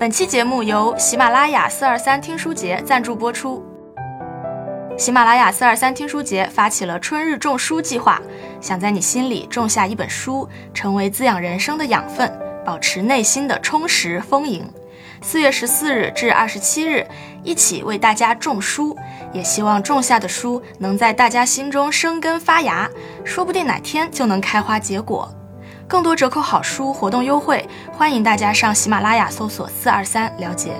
本期节目由喜马拉雅四二三听书节赞助播出。喜马拉雅四二三听书节发起了春日种书计划，想在你心里种下一本书，成为滋养人生的养分，保持内心的充实丰盈。四月十四日至二十七日，一起为大家种书，也希望种下的书能在大家心中生根发芽，说不定哪天就能开花结果。更多折扣好书活动优惠，欢迎大家上喜马拉雅搜索四二三了解。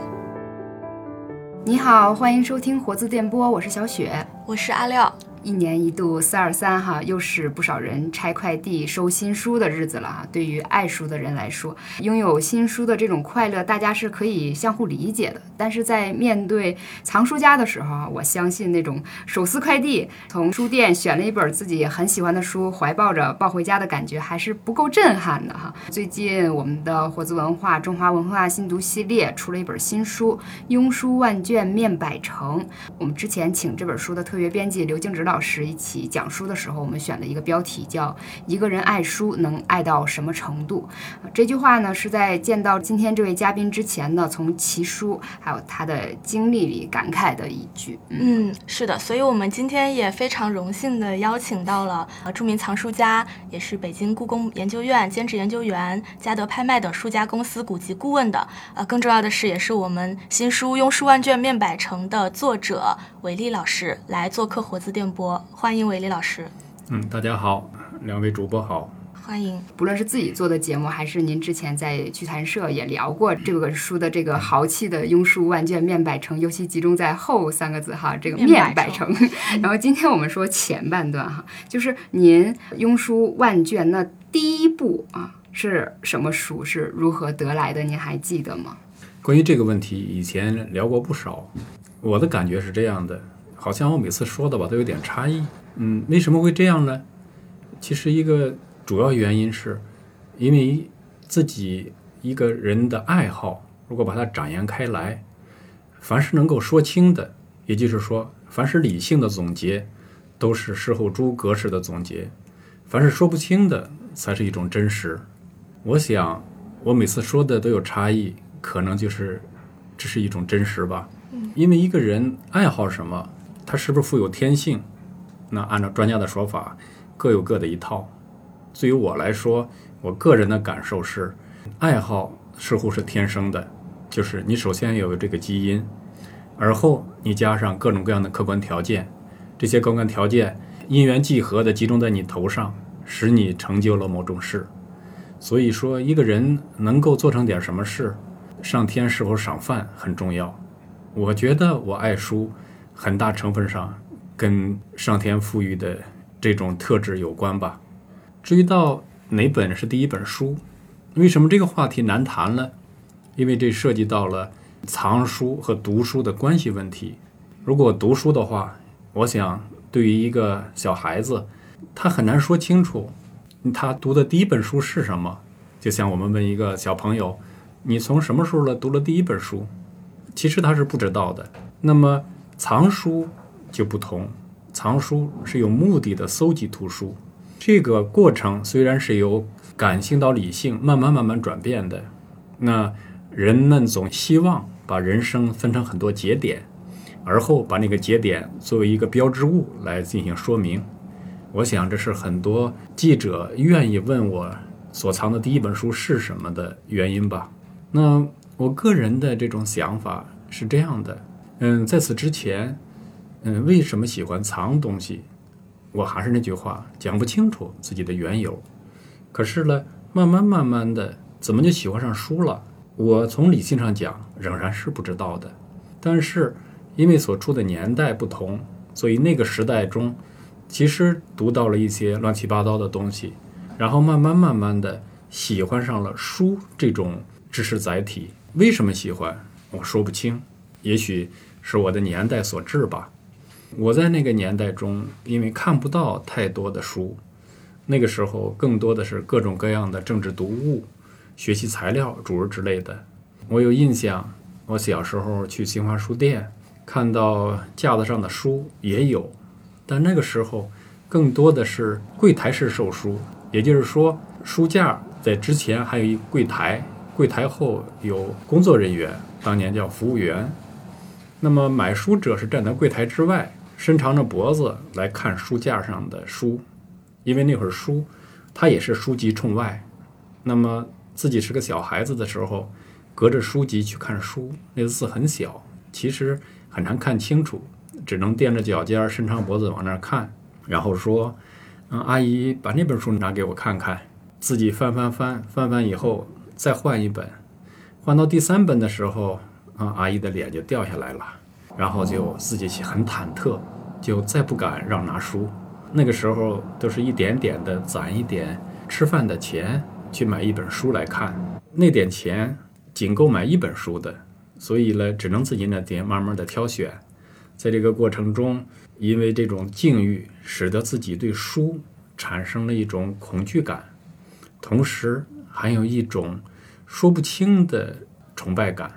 你好，欢迎收听活字电波，我是小雪，我是阿廖。一年一度四二三哈，又是不少人拆快递、收新书的日子了哈。对于爱书的人来说，拥有新书的这种快乐，大家是可以相互理解的。但是在面对藏书家的时候，我相信那种手撕快递，从书店选了一本自己很喜欢的书，怀抱着抱回家的感觉，还是不够震撼的哈。最近我们的活字文化中华文化新读系列出了一本新书《庸书万卷面百成》。我们之前请这本书的特约编辑刘静植老师一起讲书的时候，我们选了一个标题叫“一个人爱书能爱到什么程度”。这句话呢，是在见到今天这位嘉宾之前呢，从其书还有他的经历里感慨的一句。嗯，是的，所以我们今天也非常荣幸的邀请到了呃著名藏书家，也是北京故宫研究院兼职研究员、嘉德拍卖等数家公司古籍顾问的，呃，更重要的是，也是我们新书《用书万卷面百成》的作者韦丽老师来做客活字电波。欢迎韦丽老师。嗯，大家好，两位主播好。欢迎。不论是自己做的节目，还是您之前在剧谈社也聊过这个书的这个豪气的庸书万卷面百成，尤其集中在后三个字哈，这个面百成。然后今天我们说前半段哈，就是您庸书万卷那第一部啊是什么书？是如何得来的？您还记得吗？关于这个问题，以前聊过不少。我的感觉是这样的。好像我每次说的吧都有点差异，嗯，为什么会这样呢？其实一个主要原因是，因为自己一个人的爱好，如果把它展延开来，凡是能够说清的，也就是说，凡是理性的总结，都是事后诸葛式的总结；凡是说不清的，才是一种真实。我想，我每次说的都有差异，可能就是这是一种真实吧。因为一个人爱好什么。他是不是富有天性？那按照专家的说法，各有各的一套。对于我来说，我个人的感受是，爱好似乎是天生的，就是你首先有这个基因，而后你加上各种各样的客观条件，这些客观条件因缘际合的集中在你头上，使你成就了某种事。所以说，一个人能够做成点什么事，上天是否赏饭很重要。我觉得我爱书。很大成分上跟上天赋予的这种特质有关吧。至于到哪本是第一本书，为什么这个话题难谈呢？因为这涉及到了藏书和读书的关系问题。如果读书的话，我想对于一个小孩子，他很难说清楚他读的第一本书是什么。就像我们问一个小朋友：“你从什么时候了读了第一本书？”其实他是不知道的。那么。藏书就不同，藏书是有目的的搜集图书，这个过程虽然是由感性到理性慢慢慢慢转变的，那人们总希望把人生分成很多节点，而后把那个节点作为一个标志物来进行说明。我想这是很多记者愿意问我所藏的第一本书是什么的原因吧。那我个人的这种想法是这样的。嗯，在此之前，嗯，为什么喜欢藏东西？我还是那句话，讲不清楚自己的缘由。可是呢，慢慢慢慢的，怎么就喜欢上书了？我从理性上讲，仍然是不知道的。但是因为所处的年代不同，所以那个时代中，其实读到了一些乱七八糟的东西，然后慢慢慢慢的喜欢上了书这种知识载体。为什么喜欢？我说不清，也许。是我的年代所致吧。我在那个年代中，因为看不到太多的书，那个时候更多的是各种各样的政治读物、学习材料主日之类的。我有印象，我小时候去新华书店，看到架子上的书也有，但那个时候更多的是柜台式售书，也就是说，书架在之前还有一柜台，柜台后有工作人员，当年叫服务员。那么买书者是站在柜台之外，伸长着脖子来看书架上的书，因为那会儿书，它也是书籍冲外。那么自己是个小孩子的时候，隔着书籍去看书，那个字很小，其实很难看清楚，只能踮着脚尖，伸长脖子往那儿看，然后说：“嗯，阿姨，把那本书拿给我看看。”自己翻翻翻翻翻以后，再换一本，换到第三本的时候，阿姨的脸就掉下来了，然后就自己很忐忑，就再不敢让拿书。那个时候都是一点点的攒一点吃饭的钱去买一本书来看，那点钱仅够买一本书的，所以呢，只能自己那点慢慢的挑选。在这个过程中，因为这种境遇，使得自己对书产生了一种恐惧感。同时还有一种说不清的崇拜感，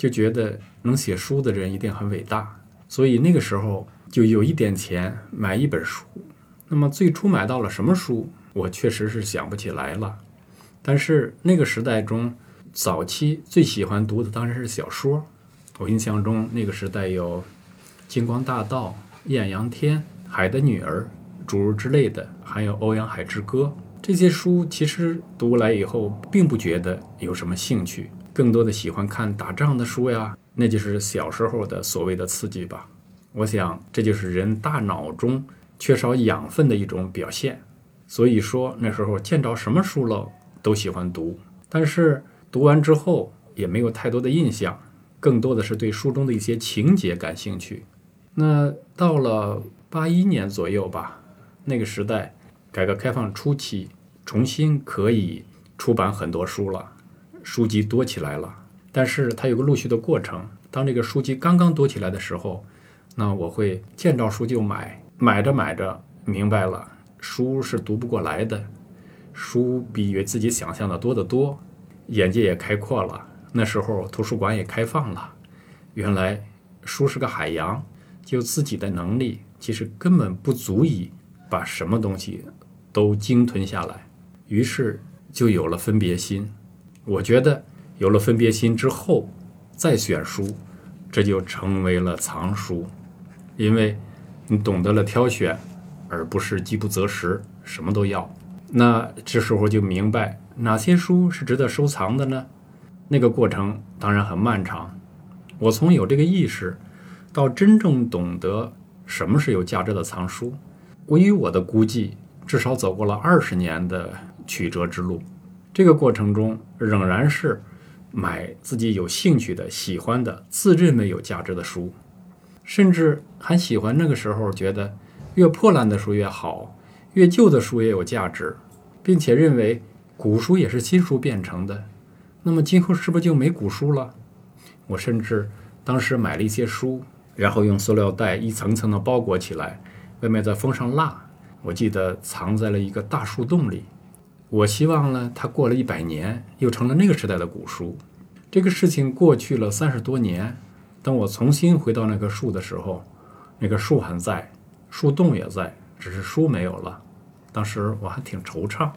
就觉得能写书的人一定很伟大，所以那个时候就有一点钱买一本书。那么最初买到了什么书，我确实是想不起来了。但是那个时代中，早期最喜欢读的当然是小说。我印象中那个时代有《金光大道》《艳阳天》《海的女儿》诸如之类的，还有《欧阳海之歌》。这些书其实读来以后，并不觉得有什么兴趣，更多的喜欢看打仗的书呀，那就是小时候的所谓的刺激吧。我想这就是人大脑中缺少养分的一种表现。所以说那时候见着什么书了都喜欢读，但是读完之后也没有太多的印象，更多的是对书中的一些情节感兴趣。那到了八一年左右吧，那个时代。改革开放初期，重新可以出版很多书了，书籍多起来了。但是它有个陆续的过程。当这个书籍刚刚多起来的时候，那我会见着书就买，买着买着明白了，书是读不过来的，书比自己想象的多得多，眼界也开阔了。那时候图书馆也开放了，原来书是个海洋，就自己的能力其实根本不足以把什么东西。都鲸吞下来，于是就有了分别心。我觉得有了分别心之后，再选书，这就成为了藏书，因为你懂得了挑选，而不是饥不择食，什么都要。那这时候就明白哪些书是值得收藏的呢？那个过程当然很漫长。我从有这个意识，到真正懂得什么是有价值的藏书，我以我的估计。至少走过了二十年的曲折之路，这个过程中仍然是买自己有兴趣的、喜欢的、自认为有价值的书，甚至还喜欢那个时候觉得越破烂的书越好，越旧的书也有价值，并且认为古书也是新书变成的。那么今后是不是就没古书了？我甚至当时买了一些书，然后用塑料袋一层层的包裹起来，外面再封上蜡。我记得藏在了一个大树洞里。我希望呢，它过了一百年，又成了那个时代的古书。这个事情过去了三十多年，当我重新回到那棵树的时候，那个树还在，树洞也在，只是书没有了。当时我还挺惆怅。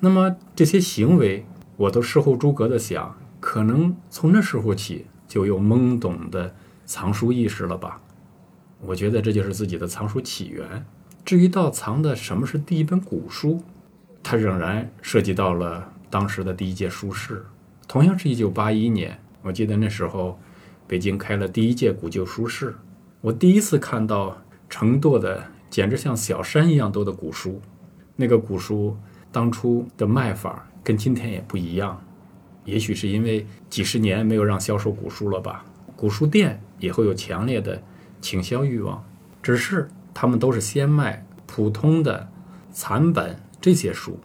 那么这些行为，我都事后诸葛的想，可能从那时候起就有懵懂的藏书意识了吧？我觉得这就是自己的藏书起源。至于到藏的什么是第一本古书，它仍然涉及到了当时的第一届书市。同样是一九八一年，我记得那时候北京开了第一届古旧书市，我第一次看到成垛的简直像小山一样多的古书。那个古书当初的卖法跟今天也不一样，也许是因为几十年没有让销售古书了吧。古书店也会有强烈的倾销欲望，只是。他们都是先卖普通的残本这些书。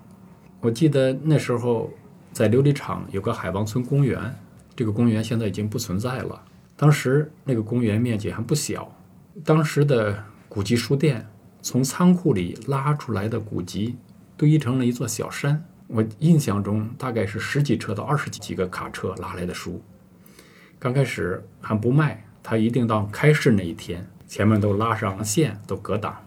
我记得那时候在琉璃厂有个海王村公园，这个公园现在已经不存在了。当时那个公园面积还不小，当时的古籍书店从仓库里拉出来的古籍堆成了一座小山。我印象中大概是十几车到二十几几个卡车拉来的书。刚开始还不卖，他一定到开市那一天。前面都拉上了线，都隔挡。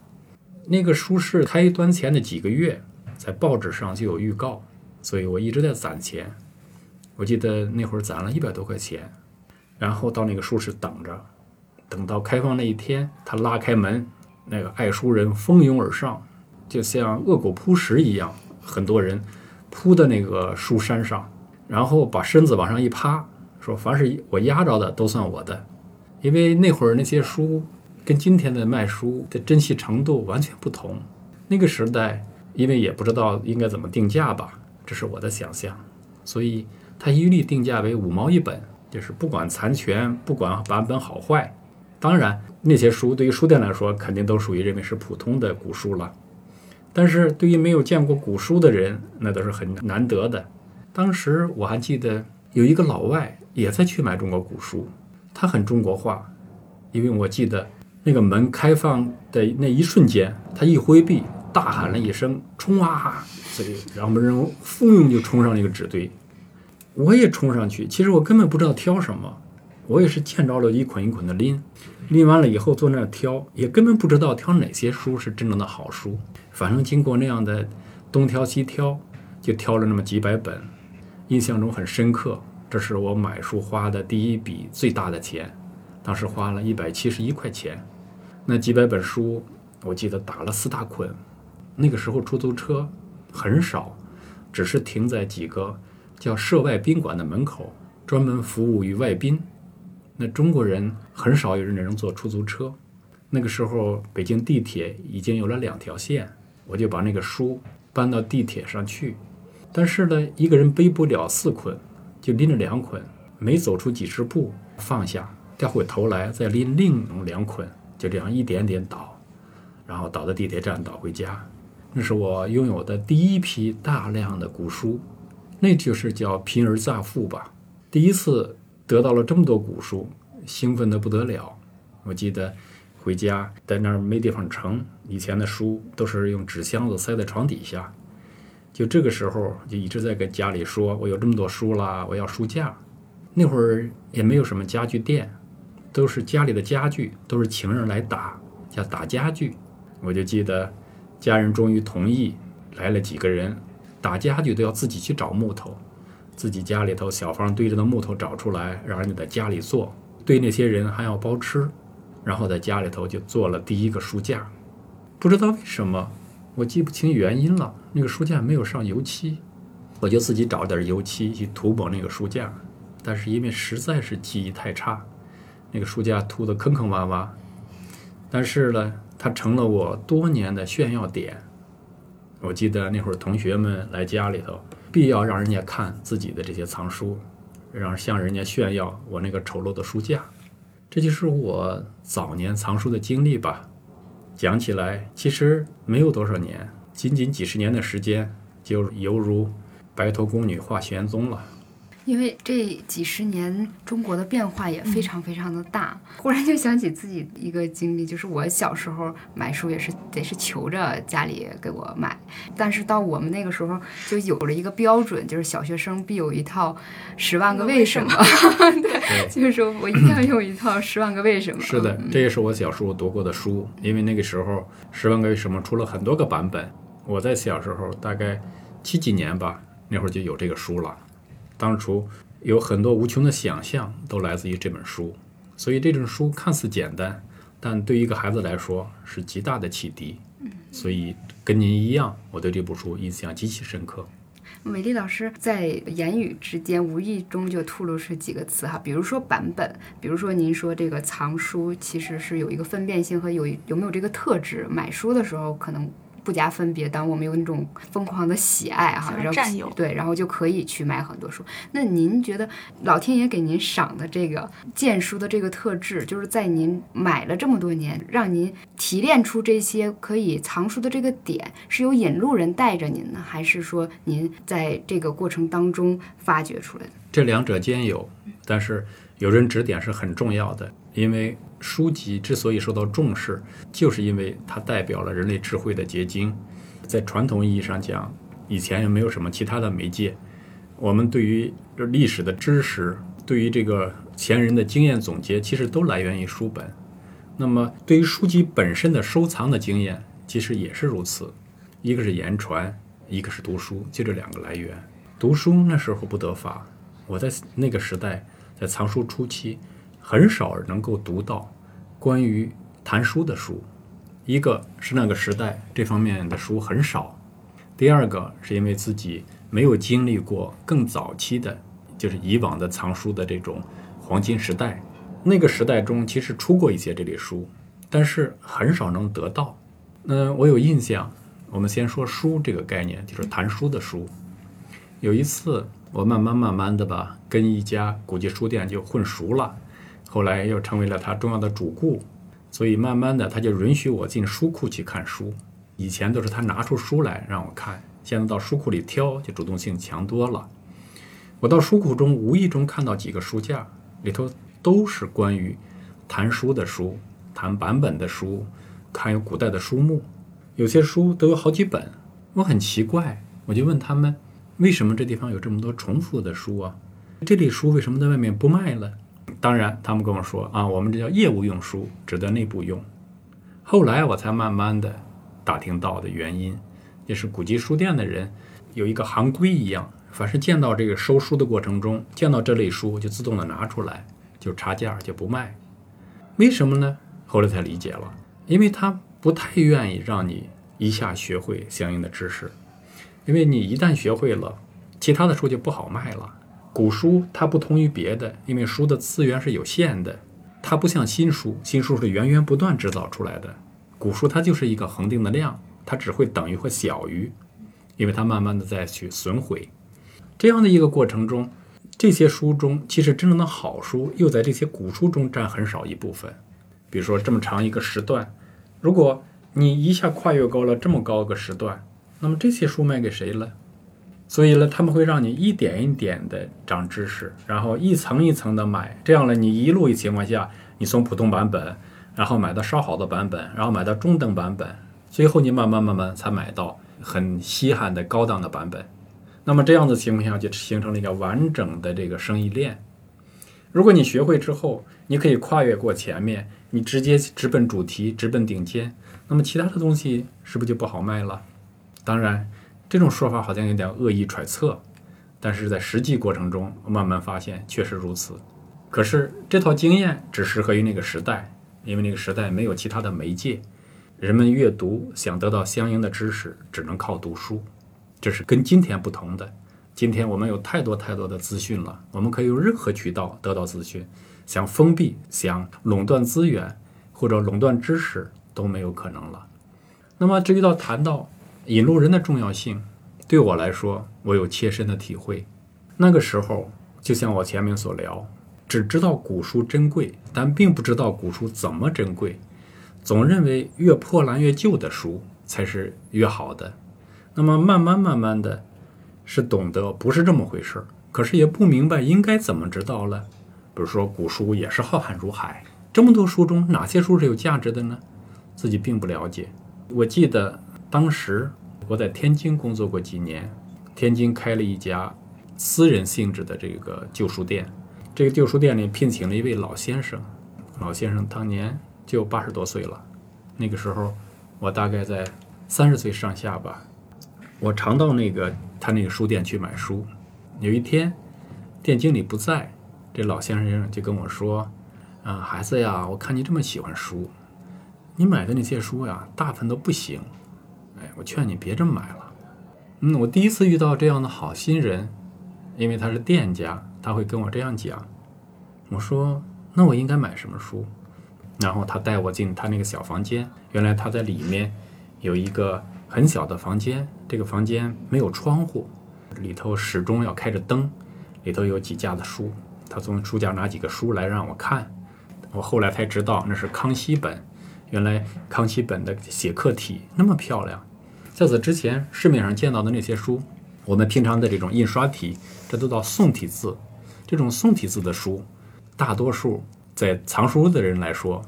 那个书市开端前的几个月，在报纸上就有预告，所以我一直在攒钱。我记得那会儿攒了一百多块钱，然后到那个书市等着，等到开放那一天，他拉开门，那个爱书人蜂拥而上，就像恶狗扑食一样，很多人扑到那个书山上，然后把身子往上一趴，说凡是我压着的都算我的，因为那会儿那些书跟今天的卖书的珍惜程度完全不同，那个时代因为也不知道应该怎么定价吧，这是我的想象，所以。他一律定价为五毛一本，就是不管残全，不管版本好坏。当然，那些书对于书店来说，肯定都属于认为是普通的古书了。但是对于没有见过古书的人，那都是很难得的。当时我还记得有一个老外也在去买中国古书，他很中国化，因为我记得那个门开放的那一瞬间，他一挥臂，大喊了一声“冲啊”，所以让我们人蜂拥就冲上那个纸堆。我也冲上去，其实我根本不知道挑什么，我也是见着了一捆一捆的拎，拎完了以后坐那儿挑，也根本不知道挑哪些书是真正的好书。反正经过那样的东挑西挑，就挑了那么几百本，印象中很深刻。这是我买书花的第一笔最大的钱，当时花了一百七十一块钱。那几百本书，我记得打了四大捆。那个时候出租车很少，只是停在几个。叫涉外宾馆的门口，专门服务于外宾。那中国人很少有人能坐出租车。那个时候，北京地铁已经有了两条线，我就把那个书搬到地铁上去。但是呢，一个人背不了四捆，就拎着两捆，每走出几十步放下，掉回头来再拎另两捆，就这样一点点倒，然后倒到地铁站，倒回家。那是我拥有的第一批大量的古书。那就是叫贫而乍富吧。第一次得到了这么多古书，兴奋得不得了。我记得回家在那儿没地方盛，以前的书都是用纸箱子塞在床底下。就这个时候，就一直在跟家里说：“我有这么多书啦，我要书架。”那会儿也没有什么家具店，都是家里的家具都是请人来打，叫打家具。我就记得家人终于同意，来了几个人。打家具都要自己去找木头，自己家里头小房堆着的木头找出来，让人家在家里做。对那些人还要包吃，然后在家里头就做了第一个书架。不知道为什么，我记不清原因了。那个书架没有上油漆，我就自己找点油漆去涂抹那个书架。但是因为实在是记忆太差，那个书架涂得坑坑洼洼。但是呢，它成了我多年的炫耀点。我记得那会儿同学们来家里头，必要让人家看自己的这些藏书，让向人家炫耀我那个丑陋的书架。这就是我早年藏书的经历吧。讲起来，其实没有多少年，仅仅几十年的时间，就犹如白头宫女话玄宗了。因为这几十年中国的变化也非常非常的大，忽然就想起自己一个经历，就是我小时候买书也是得是求着家里给我买，但是到我们那个时候就有了一个标准，就是小学生必有一套《十万个为什么》，对，就是说我一定要有一套《十万个为什么》。是的，这也是我小时候读过的书，因为那个时候《十万个为什么》出了很多个版本，我在小时候大概七几年吧，那会儿就有这个书了。当初有很多无穷的想象，都来自于这本书，所以这本书看似简单，但对于一个孩子来说是极大的启迪。所以跟您一样，我对这部书印象极其深刻。美丽老师在言语之间无意中就吐露出几个词哈，比如说版本，比如说您说这个藏书其实是有一个分辨性和有有没有这个特质，买书的时候可能。不加分别，当我们有那种疯狂的喜爱哈，然后占有对，然后就可以去买很多书。那您觉得老天爷给您赏的这个荐书的这个特质，就是在您买了这么多年，让您提炼出这些可以藏书的这个点，是由引路人带着您呢，还是说您在这个过程当中发掘出来的？这两者兼有，但是有人指点是很重要的，因为。书籍之所以受到重视，就是因为它代表了人类智慧的结晶。在传统意义上讲，以前也没有什么其他的媒介，我们对于历史的知识，对于这个前人的经验总结，其实都来源于书本。那么，对于书籍本身的收藏的经验，其实也是如此。一个是言传，一个是读书，就这两个来源。读书那时候不得法，我在那个时代，在藏书初期，很少能够读到关于谈书的书。一个是那个时代这方面的书很少，第二个是因为自己没有经历过更早期的，就是以往的藏书的这种黄金时代。那个时代中其实出过一些这类书，但是很少能得到。那我有印象，我们先说书这个概念，就是谈书的书。有一次，我慢慢慢慢的吧，跟一家古籍书店就混熟了，后来又成为了他重要的主顾。所以慢慢的，他就允许我进书库去看书。以前都是他拿出书来让我看，现在到书库里挑，就主动性强多了。我到书库中无意中看到几个书架，里头都是关于谈书的书，谈版本的书，看有古代的书目，有些书都有好几本。我很奇怪，我就问他们，为什么这地方有这么多重复的书啊？这类书为什么在外面不卖了？当然，他们跟我说啊，我们这叫业务用书，只在内部用。后来我才慢慢的打听到的原因，也是古籍书店的人有一个行规一样，凡是见到这个收书的过程中，见到这类书就自动的拿出来，就差价就不卖。为什么呢？后来才理解了，因为他不太愿意让你一下学会相应的知识，因为你一旦学会了，其他的书就不好卖了。古书它不同于别的，因为书的资源是有限的，它不像新书，新书是源源不断制造出来的。古书它就是一个恒定的量，它只会等于或小于，因为它慢慢的在去损毁。这样的一个过程中，这些书中其实真正的好书又在这些古书中占很少一部分。比如说这么长一个时段，如果你一下跨越高了这么高个时段，那么这些书卖给谁了？所以呢，他们会让你一点一点的长知识，然后一层一层的买，这样呢，你一路情况下，你从普通版本，然后买到稍好的版本，然后买到中等版本，最后你慢慢慢慢才买到很稀罕的高档的版本。那么这样的情况下，就形成了一个完整的这个生意链。如果你学会之后，你可以跨越过前面，你直接直奔主题，直奔顶尖，那么其他的东西是不是就不好卖了？当然。这种说法好像有点恶意揣测，但是在实际过程中慢慢发现确实如此。可是这套经验只适合于那个时代，因为那个时代没有其他的媒介，人们阅读想得到相应的知识只能靠读书，这是跟今天不同的。今天我们有太多太多的资讯了，我们可以用任何渠道得到资讯，想封闭、想垄断资源或者垄断知识都没有可能了。那么至于到谈到。引路人的重要性，对我来说，我有切身的体会。那个时候，就像我前面所聊，只知道古书珍贵，但并不知道古书怎么珍贵，总认为越破烂越旧的书才是越好的。那么慢慢慢慢的，是懂得不是这么回事儿，可是也不明白应该怎么知道了。比如说，古书也是浩瀚如海，这么多书中哪些书是有价值的呢？自己并不了解。我记得。当时我在天津工作过几年，天津开了一家私人性质的这个旧书店。这个旧书店里聘请了一位老先生，老先生当年就八十多岁了。那个时候我大概在三十岁上下吧。我常到那个他那个书店去买书。有一天店经理不在，这老先生就跟我说：“啊，孩子呀，我看你这么喜欢书，你买的那些书呀，大部分都不行。”哎，我劝你别这么买了。嗯，我第一次遇到这样的好心人，因为他是店家，他会跟我这样讲。我说，那我应该买什么书？然后他带我进他那个小房间，原来他在里面有一个很小的房间，这个房间没有窗户，里头始终要开着灯，里头有几架的书，他从书架拿几个书来让我看。我后来才知道那是康熙本，原来康熙本的写课体那么漂亮。在此之前，市面上见到的那些书，我们平常的这种印刷体，这都叫宋体字。这种宋体字的书，大多数在藏书的人来说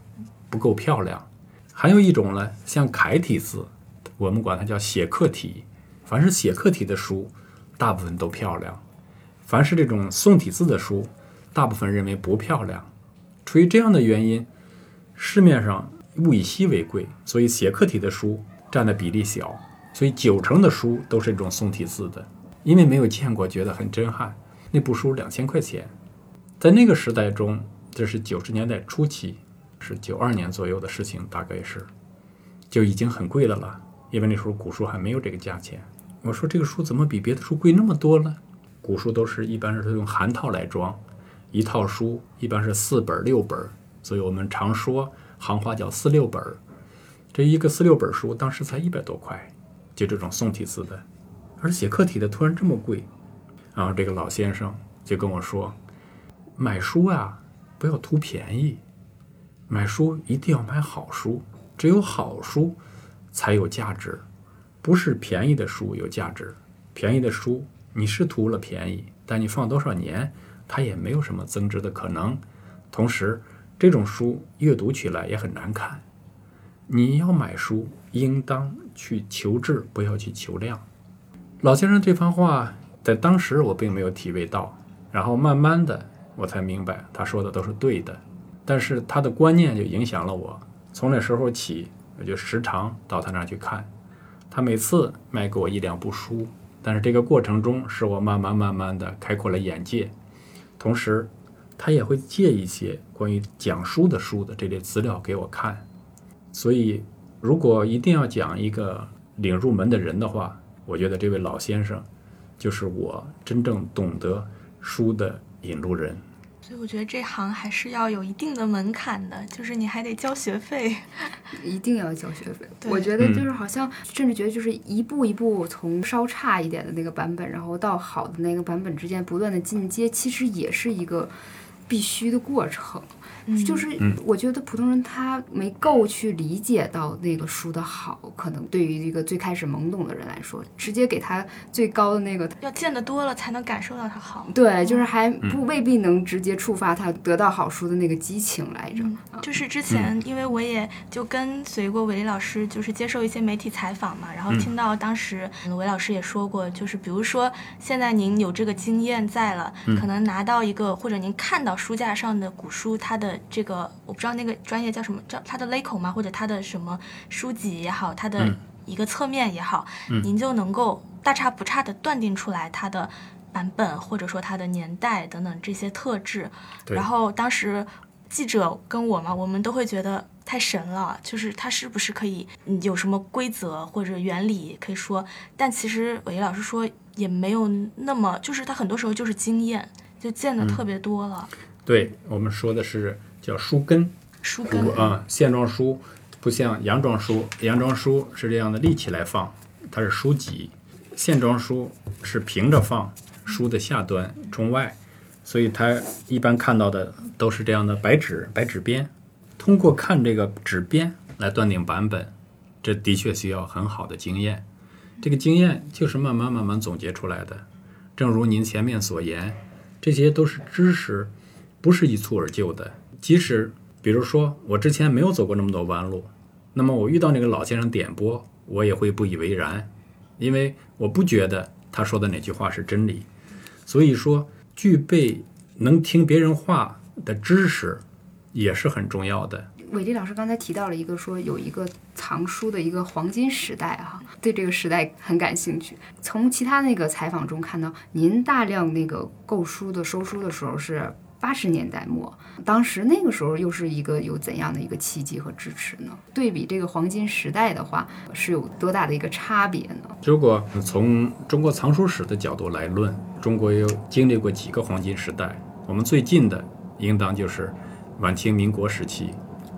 不够漂亮。还有一种呢，像楷体字，我们管它叫写刻体。凡是写刻体的书，大部分都漂亮；凡是这种宋体字的书，大部分认为不漂亮。出于这样的原因，市面上物以稀为贵，所以写刻体的书占的比例小。所以九成的书都是这种宋体字的，因为没有见过，觉得很震撼。那部书两千块钱，在那个时代中，这是九十年代初期，是九二年左右的事情，大概是就已经很贵了了，因为那时候古书还没有这个价钱。我说这个书怎么比别的书贵那么多呢？古书都是一般是用函套来装，一套书一般是四本六本，所以我们常说行话叫四六本。这一个四六本书当时才一百多块，就这种宋体字的，而写客体的突然这么贵。然后这个老先生就跟我说，买书啊不要图便宜，买书一定要买好书，只有好书才有价值，不是便宜的书有价值，便宜的书。你是图了便宜，但你放多少年，它也没有什么增值的可能。同时，这种书阅读起来也很难看。你要买书，应当去求质，不要去求量。老先生这番话在当时我并没有体味到，然后慢慢的我才明白他说的都是对的。但是他的观念就影响了我，从那时候起，我就时常到他那儿去看。他每次卖给我一两部书。但是这个过程中，使我慢慢慢慢的开阔了眼界，同时，他也会借一些关于讲书的书的这类资料给我看。所以，如果一定要讲一个领入门的人的话，我觉得这位老先生，就是我真正懂得书的引路人。所以我觉得这行还是要有一定的门槛的，就是你还得交学费，一定要交学费。我觉得就是好像甚至觉得就是一步一步从稍差一点的那个版本，然后到好的那个版本之间不断的进阶，其实也是一个必须的过程。就是我觉得普通人他没够去理解到那个书的好，可能对于一个最开始懵懂的人来说，直接给他最高的那个，要见得多了才能感受到它好。对，就是还不未必能直接触发他得到好书的那个激情来着。就是之前，因为我也就跟随过韦老师，就是接受一些媒体采访嘛，然后听到当时韦老师也说过，就是比如说现在您有这个经验在了，可能拿到一个或者您看到书架上的古书，它的这个我不知道那个专业叫什么，叫它的勒口吗？或者它的什么书籍也好，它的一个侧面也好，您就能够大差不差的断定出来它的版本，或者说它的年代等等这些特质。然后当时记者跟我嘛，我们都会觉得太神了，就是它是不是可以有什么规则或者原理可以说？但其实伟老师说也没有那么，就是他很多时候就是经验，就见的特别多了。对我们说的是叫书根，书根啊，线装书不像洋装书，洋装书是这样的立起来放，它是书脊；线装书是平着放，书的下端冲外，所以它一般看到的都是这样的白纸白纸边。通过看这个纸边来断定版本，这的确需要很好的经验。这个经验就是慢慢慢慢总结出来的。正如您前面所言，这些都是知识。不是一蹴而就的。即使比如说我之前没有走过那么多弯路，那么我遇到那个老先生点拨，我也会不以为然，因为我不觉得他说的哪句话是真理。所以说，具备能听别人话的知识也是很重要的。伟丽老师刚才提到了一个说有一个藏书的一个黄金时代哈，对这个时代很感兴趣。从其他那个采访中看到，您大量那个购书的收书的时候是。八十年代末，当时那个时候又是一个有怎样的一个契机和支持呢？对比这个黄金时代的话，是有多大的一个差别呢？如果从中国藏书史的角度来论，中国有经历过几个黄金时代？我们最近的应当就是晚清民国时期，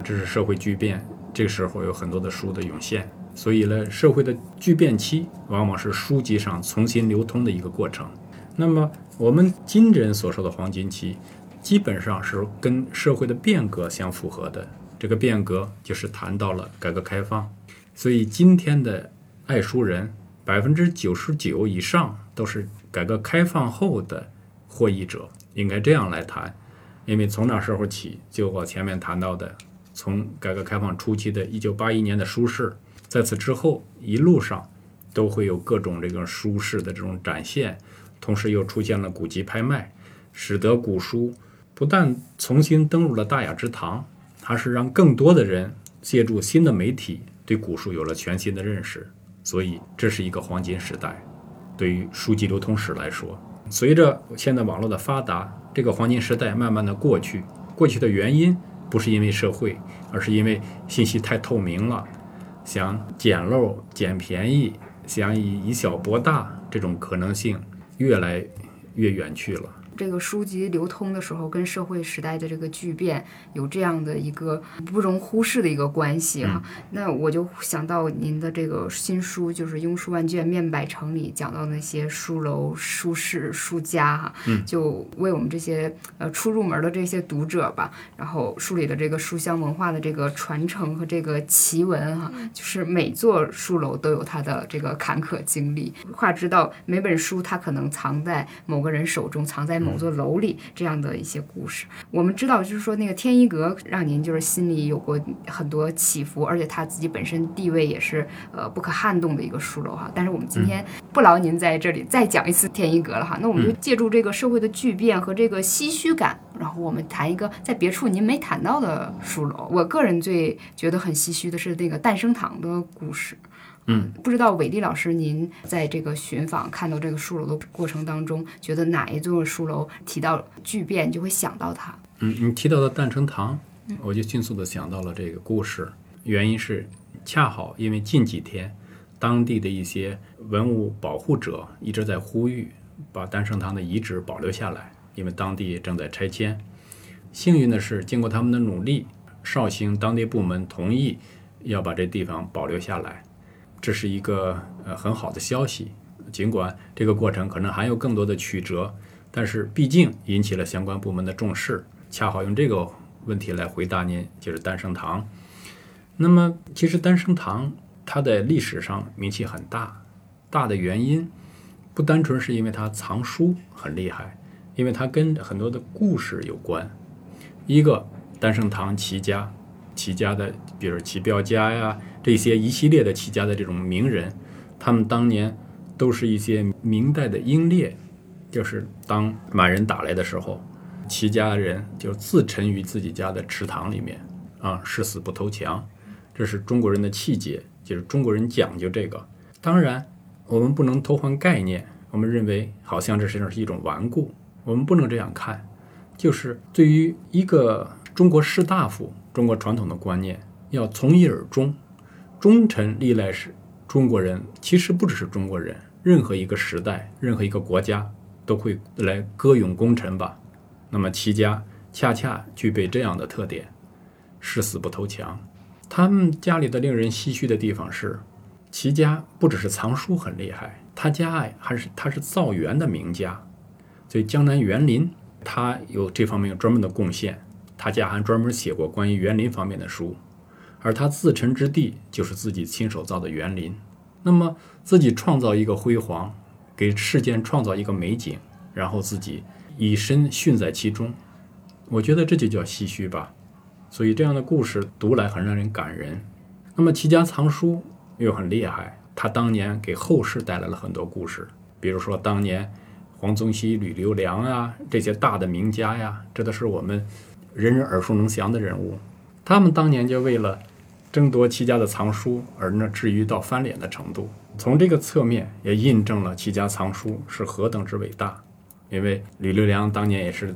这是社会巨变，这个时候有很多的书的涌现，所以呢，社会的巨变期往往是书籍上重新流通的一个过程。那么我们今人所说的黄金期。基本上是跟社会的变革相符合的，这个变革就是谈到了改革开放，所以今天的爱书人百分之九十九以上都是改革开放后的获益者，应该这样来谈，因为从那时候起，就我前面谈到的，从改革开放初期的一九八一年的书市，在此之后一路上都会有各种这个书市的这种展现，同时又出现了古籍拍卖，使得古书。不但重新登入了大雅之堂，还是让更多的人借助新的媒体对古书有了全新的认识。所以，这是一个黄金时代，对于书籍流通史来说。随着现在网络的发达，这个黄金时代慢慢的过去，过去的原因不是因为社会，而是因为信息太透明了，想捡漏、捡便宜，想以以小博大，这种可能性越来越远去了。这个书籍流通的时候，跟社会时代的这个巨变有这样的一个不容忽视的一个关系啊。那我就想到您的这个新书，就是《庸书万卷面百城》里讲到那些书楼、书室、书家哈，就为我们这些呃初入门的这些读者吧，然后梳理了这个书香文化的这个传承和这个奇闻哈，就是每座书楼都有它的这个坎坷经历。话知道，每本书它可能藏在某个人手中，藏在。某座楼里这样的一些故事，我们知道，就是说那个天一阁让您就是心里有过很多起伏，而且他自己本身地位也是呃不可撼动的一个书楼哈。但是我们今天不劳您在这里再讲一次天一阁了哈，那我们就借助这个社会的巨变和这个唏嘘感，然后我们谈一个在别处您没谈到的书楼。我个人最觉得很唏嘘的是那个诞生堂的故事。嗯，不知道伟丽老师，您在这个寻访看到这个书楼的过程当中，觉得哪一座书楼提到巨变，就会想到它？嗯，你提到的诞生堂，我就迅速的想到了这个故事。原因是恰好因为近几天，当地的一些文物保护者一直在呼吁把诞生堂的遗址保留下来，因为当地正在拆迁。幸运的是，经过他们的努力，绍兴当地部门同意要把这地方保留下来。这是一个呃很好的消息，尽管这个过程可能还有更多的曲折，但是毕竟引起了相关部门的重视。恰好用这个问题来回答您，就是丹生堂。那么，其实丹生堂它在历史上名气很大，大的原因不单纯是因为它藏书很厉害，因为它跟很多的故事有关。一个丹生堂齐家，齐家的，比如齐彪家呀。这些一系列的齐家的这种名人，他们当年都是一些明代的英烈，就是当满人打来的时候，齐家人就自沉于自己家的池塘里面，啊，誓死不投降。这是中国人的气节，就是中国人讲究这个。当然，我们不能偷换概念，我们认为好像这实际上是一种顽固，我们不能这样看。就是对于一个中国士大夫，中国传统的观念，要从一而终。忠臣历来是中国人，其实不只是中国人，任何一个时代、任何一个国家都会来歌咏功臣吧。那么齐家恰恰具备这样的特点，誓死不投降。他们家里的令人唏嘘的地方是，齐家不只是藏书很厉害，他家还是他是造园的名家，所以江南园林他有这方面有专门的贡献，他家还专门写过关于园林方面的书。而他自成之地就是自己亲手造的园林，那么自己创造一个辉煌，给世间创造一个美景，然后自己以身殉在其中，我觉得这就叫唏嘘吧。所以这样的故事读来很让人感人。那么齐家藏书又很厉害，他当年给后世带来了很多故事，比如说当年黄宗羲、吕留良啊这些大的名家呀，这都是我们人人耳熟能详的人物。他们当年就为了争夺齐家的藏书，而呢至于到翻脸的程度。从这个侧面也印证了齐家藏书是何等之伟大。因为吕留良当年也是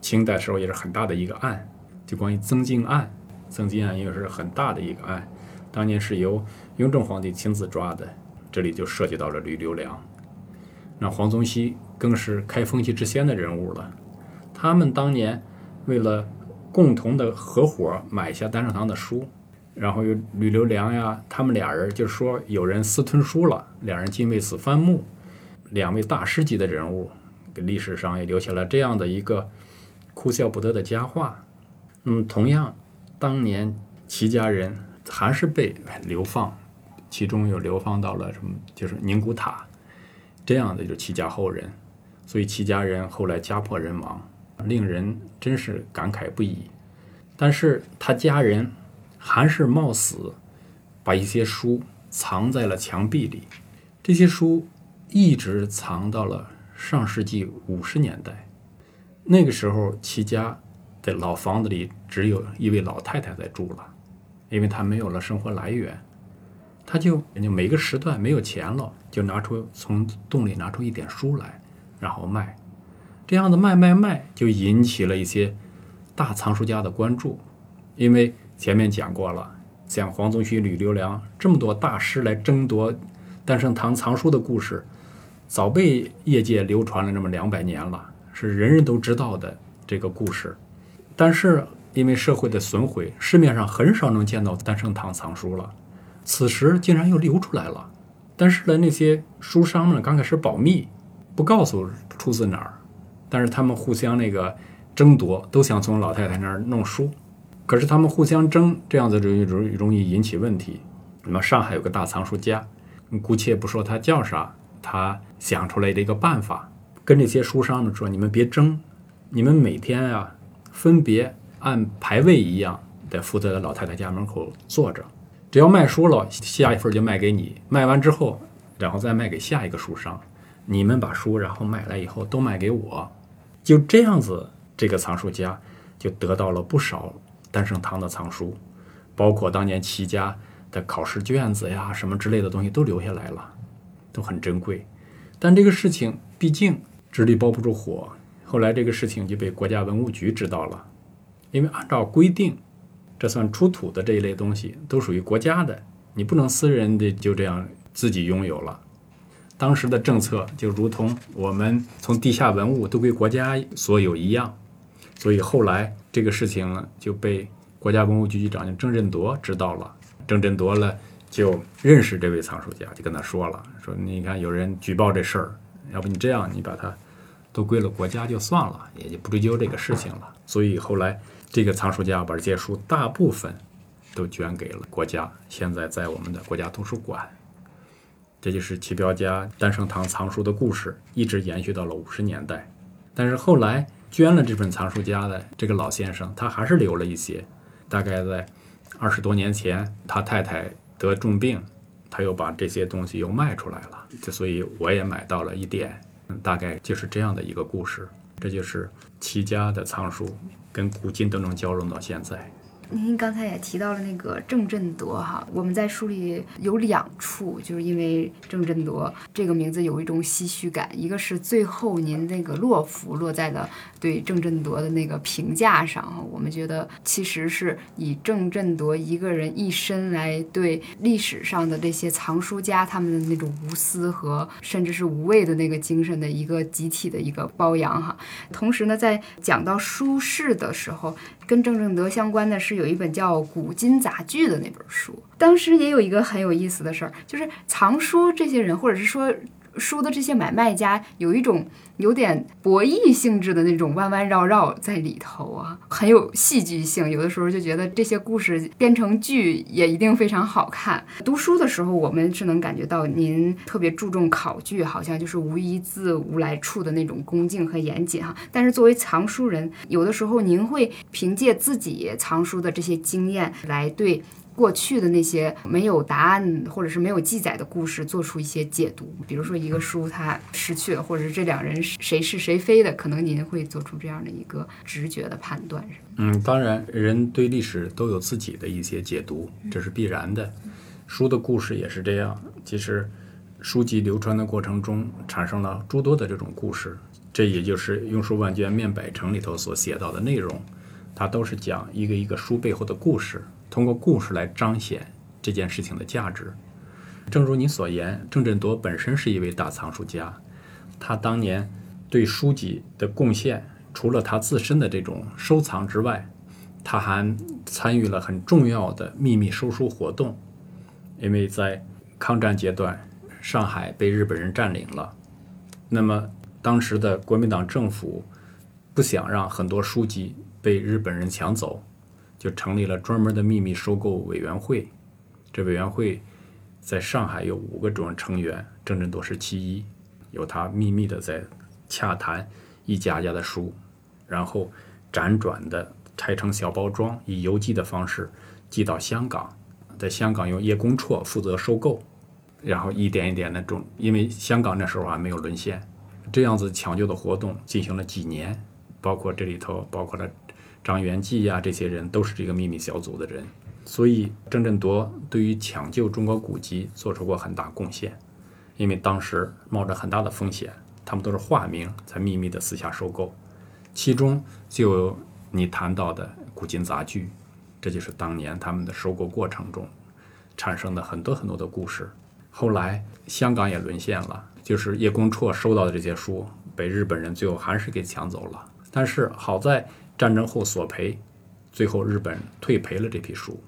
清代时候也是很大的一个案，就关于曾静案。曾静案也是很大的一个案，当年是由雍正皇帝亲自抓的，这里就涉及到了吕留良。那黄宗羲更是开风气之先的人物了。他们当年为了共同的合伙买下丹生堂的书。然后有吕留良呀，他们俩人就说有人私吞书了，两人竟为此翻墓，两位大师级的人物，给历史上也留下了这样的一个哭笑不得的佳话。嗯，同样，当年齐家人还是被流放，其中有流放到了什么，就是宁古塔，这样的就是齐家后人，所以齐家人后来家破人亡，令人真是感慨不已。但是他家人。还是冒死把一些书藏在了墙壁里，这些书一直藏到了上世纪五十年代。那个时候，齐家的老房子里只有一位老太太在住了，因为她没有了生活来源，她就就每个时段没有钱了，就拿出从洞里拿出一点书来，然后卖，这样的卖卖卖就引起了一些大藏书家的关注，因为前面讲过了，像黄宗羲、吕留良这么多大师来争夺丹生堂藏书的故事，早被业界流传了这么两百年了，是人人都知道的这个故事。但是因为社会的损毁，市面上很少能见到丹生堂藏书了。此时竟然又流出来了，但是呢，那些书商们刚开始保密，不告诉出自哪儿，但是他们互相那个争夺，都想从老太太那儿弄书。可是他们互相争，这样子容易容易容易引起问题。那么上海有个大藏书家，姑且不说他叫啥，他想出来的一个办法，跟这些书商们说：“你们别争，你们每天啊，分别按排位一样，在负责的老太太家门口坐着。只要卖书了，下一份就卖给你，卖完之后，然后再卖给下一个书商。你们把书然后买来以后都卖给我，就这样子，这个藏书家就得到了不少。”丹圣堂的藏书，包括当年齐家的考试卷子呀，什么之类的东西都留下来了，都很珍贵。但这个事情毕竟纸里包不住火，后来这个事情就被国家文物局知道了。因为按照规定，这算出土的这一类东西都属于国家的，你不能私人的就这样自己拥有了。当时的政策就如同我们从地下文物都归国家所有一样。所以后来这个事情呢，就被国家文物局局长郑振铎知道了。郑振铎呢，就认识这位藏书家，就跟他说了：“说你看有人举报这事儿，要不你这样，你把它都归了国家就算了，也就不追究这个事情了。”所以后来这个藏书家把这些书大部分都捐给了国家，现在在我们的国家图书馆。这就是齐彪家诞生堂藏书的故事，一直延续到了五十年代。但是后来。捐了这本藏书家的这个老先生，他还是留了一些。大概在二十多年前，他太太得重病，他又把这些东西又卖出来了。所以我也买到了一点。大概就是这样的一个故事。这就是齐家的藏书，跟古今都能交融到现在。您刚才也提到了那个郑振铎哈，我们在书里有两处，就是因为郑振铎这个名字有一种唏嘘感。一个是最后您那个落幅落在了对郑振铎的那个评价上哈，我们觉得其实是以郑振铎一个人一生来对历史上的这些藏书家他们的那种无私和甚至是无畏的那个精神的一个集体的一个褒扬哈。同时呢，在讲到书事的时候，跟郑正德相关的是。有一本叫《古今杂剧》的那本书，当时也有一个很有意思的事儿，就是藏书这些人，或者是说书的这些买卖家，有一种有点博弈性质的那种弯弯绕绕在里头啊，很有戏剧性。有的时候就觉得这些故事编成剧也一定非常好看。读书的时候，我们是能感觉到您特别注重考据，好像就是无一字无来处的那种恭敬和严谨哈。但是作为藏书人，有的时候您会凭借自己藏书的这些经验来对。过去的那些没有答案或者是没有记载的故事，做出一些解读。比如说一个书它失去了，或者是这两人谁是谁非的，可能您会做出这样的一个直觉的判断。嗯，当然，人对历史都有自己的一些解读，这是必然的。书的故事也是这样。其实，书籍流传的过程中产生了诸多的这种故事，这也就是《用书万卷面百城》里头所写到的内容，它都是讲一个一个书背后的故事。通过故事来彰显这件事情的价值。正如你所言，郑振铎本身是一位大藏书家，他当年对书籍的贡献，除了他自身的这种收藏之外，他还参与了很重要的秘密收书活动。因为在抗战阶段，上海被日本人占领了，那么当时的国民党政府不想让很多书籍被日本人抢走。就成立了专门的秘密收购委员会，这委员会在上海有五个主要成员，郑振铎是其一，由他秘密的在洽谈一家家的书，然后辗转的拆成小包装，以邮寄的方式寄到香港，在香港由叶公绰负责收购，然后一点一点的种，因为香港那时候还没有沦陷，这样子抢救的活动进行了几年，包括这里头包括了。张元济呀，这些人都是这个秘密小组的人，所以郑振铎对于抢救中国古籍做出过很大贡献。因为当时冒着很大的风险，他们都是化名，在秘密的私下收购。其中就有你谈到的古今杂剧，这就是当年他们的收购过程中产生的很多很多的故事。后来香港也沦陷了，就是叶公绰收到的这些书被日本人最后还是给抢走了。但是好在战争后索赔，最后日本退赔了这批书。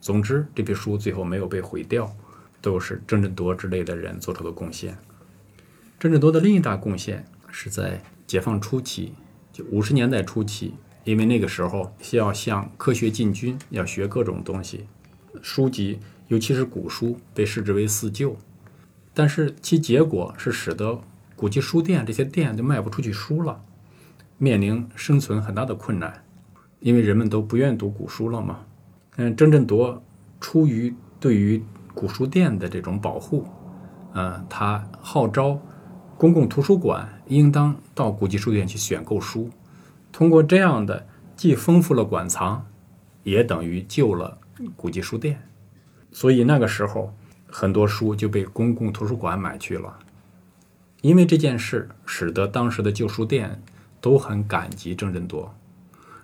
总之，这批书最后没有被毁掉，都是郑振铎之类的人做出的贡献。郑振铎的另一大贡献是在解放初期，就五十年代初期，因为那个时候需要向科学进军，要学各种东西，书籍尤其是古书被视之为四旧，但是其结果是使得古籍书店这些店就卖不出去书了，面临生存很大的困难，因为人们都不愿读古书了嘛。嗯，郑振铎出于对于古书店的这种保护，嗯，他号召公共图书馆应当到古籍书店去选购书，通过这样的既丰富了馆藏，也等于救了古籍书店。所以那个时候，很多书就被公共图书馆买去了。因为这件事，使得当时的旧书店都很感激郑振铎。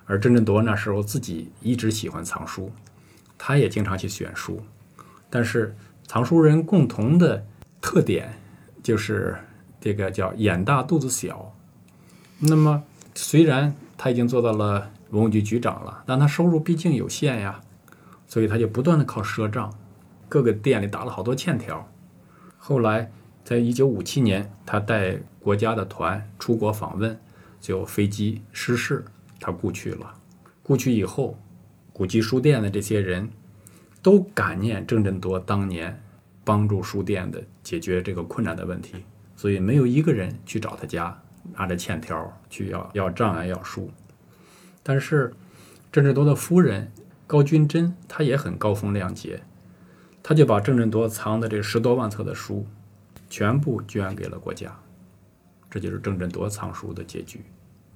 而郑振铎那时候自己一直喜欢藏书，他也经常去选书。但是藏书人共同的特点就是这个叫眼大肚子小。那么虽然他已经做到了文物局局长了，但他收入毕竟有限呀，所以他就不断的靠赊账，各个店里打了好多欠条。后来在一九五七年，他带国家的团出国访问，就飞机失事。他故去了，故去以后，古籍书店的这些人都感念郑振铎当年帮助书店的解决这个困难的问题，所以没有一个人去找他家拿着欠条去要要账啊要书。但是郑振铎的夫人高君珍，她也很高风亮节，她就把郑振铎藏的这十多万册的书全部捐给了国家，这就是郑振铎藏书的结局。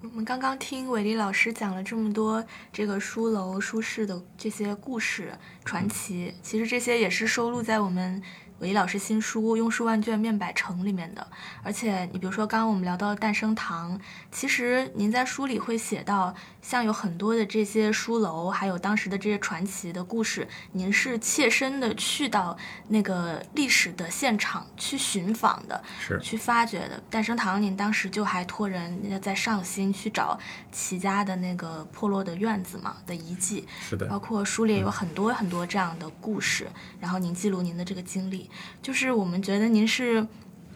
我们刚刚听伟丽老师讲了这么多这个书楼、书室的这些故事传奇，其实这些也是收录在我们。韦老师新书《用书万卷面百成》里面的，而且你比如说刚刚我们聊到诞生堂，其实您在书里会写到，像有很多的这些书楼，还有当时的这些传奇的故事，您是切身的去到那个历史的现场去寻访的，是去发掘的。诞生堂，您当时就还托人在上新去找齐家的那个破落的院子嘛的遗迹，是的，包括书里也有很多很多这样的故事，然后您记录您的这个经历。就是我们觉得您是，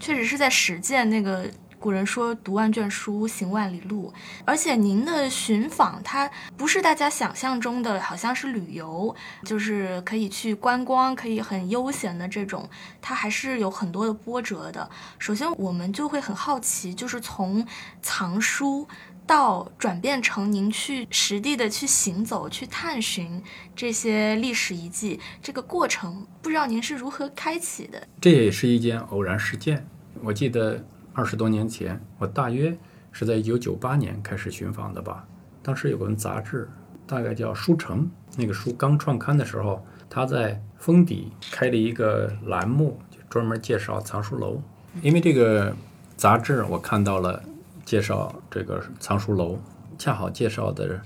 确实是在实践那个古人说“读万卷书，行万里路”，而且您的寻访，它不是大家想象中的，好像是旅游，就是可以去观光，可以很悠闲的这种，它还是有很多的波折的。首先，我们就会很好奇，就是从藏书。到转变成您去实地的去行走、去探寻这些历史遗迹，这个过程不知道您是如何开启的？这也是一件偶然事件。我记得二十多年前，我大约是在一九九八年开始寻访的吧。当时有本杂志，大概叫《书城》，那个书刚创刊的时候，他在封底开了一个栏目，就专门介绍藏书楼。因为这个杂志，我看到了。介绍这个藏书楼，恰好介绍的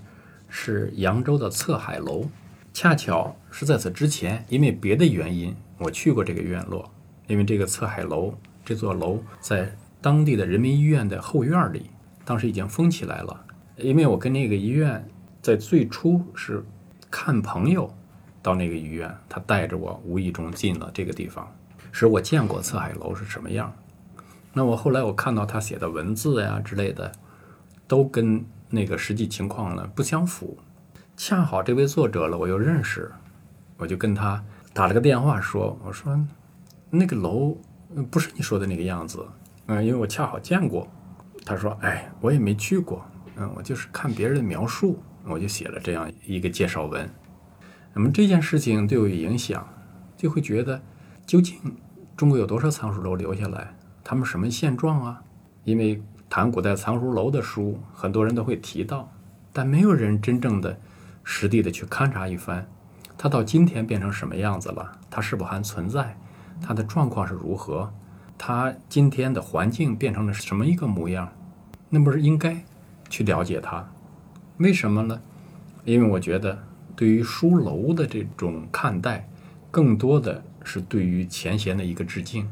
是扬州的侧海楼。恰巧是在此之前，因为别的原因，我去过这个院落。因为这个侧海楼这座楼在当地的人民医院的后院里，当时已经封起来了。因为我跟那个医院在最初是看朋友到那个医院，他带着我无意中进了这个地方，使我见过侧海楼是什么样。那我后来我看到他写的文字呀之类的，都跟那个实际情况呢不相符。恰好这位作者了，我又认识，我就跟他打了个电话说：“我说那个楼不是你说的那个样子，嗯，因为我恰好见过。”他说：“哎，我也没去过，嗯，我就是看别人的描述，我就写了这样一个介绍文。那么这件事情对我有影响，就会觉得究竟中国有多少藏书楼留下来？”他们什么现状啊？因为谈古代藏书楼的书，很多人都会提到，但没有人真正的实地的去勘察一番，它到今天变成什么样子了？它是否还存在？它的状况是如何？它今天的环境变成了什么一个模样，那不是应该去了解它？为什么呢？因为我觉得对于书楼的这种看待，更多的是对于前贤的一个致敬。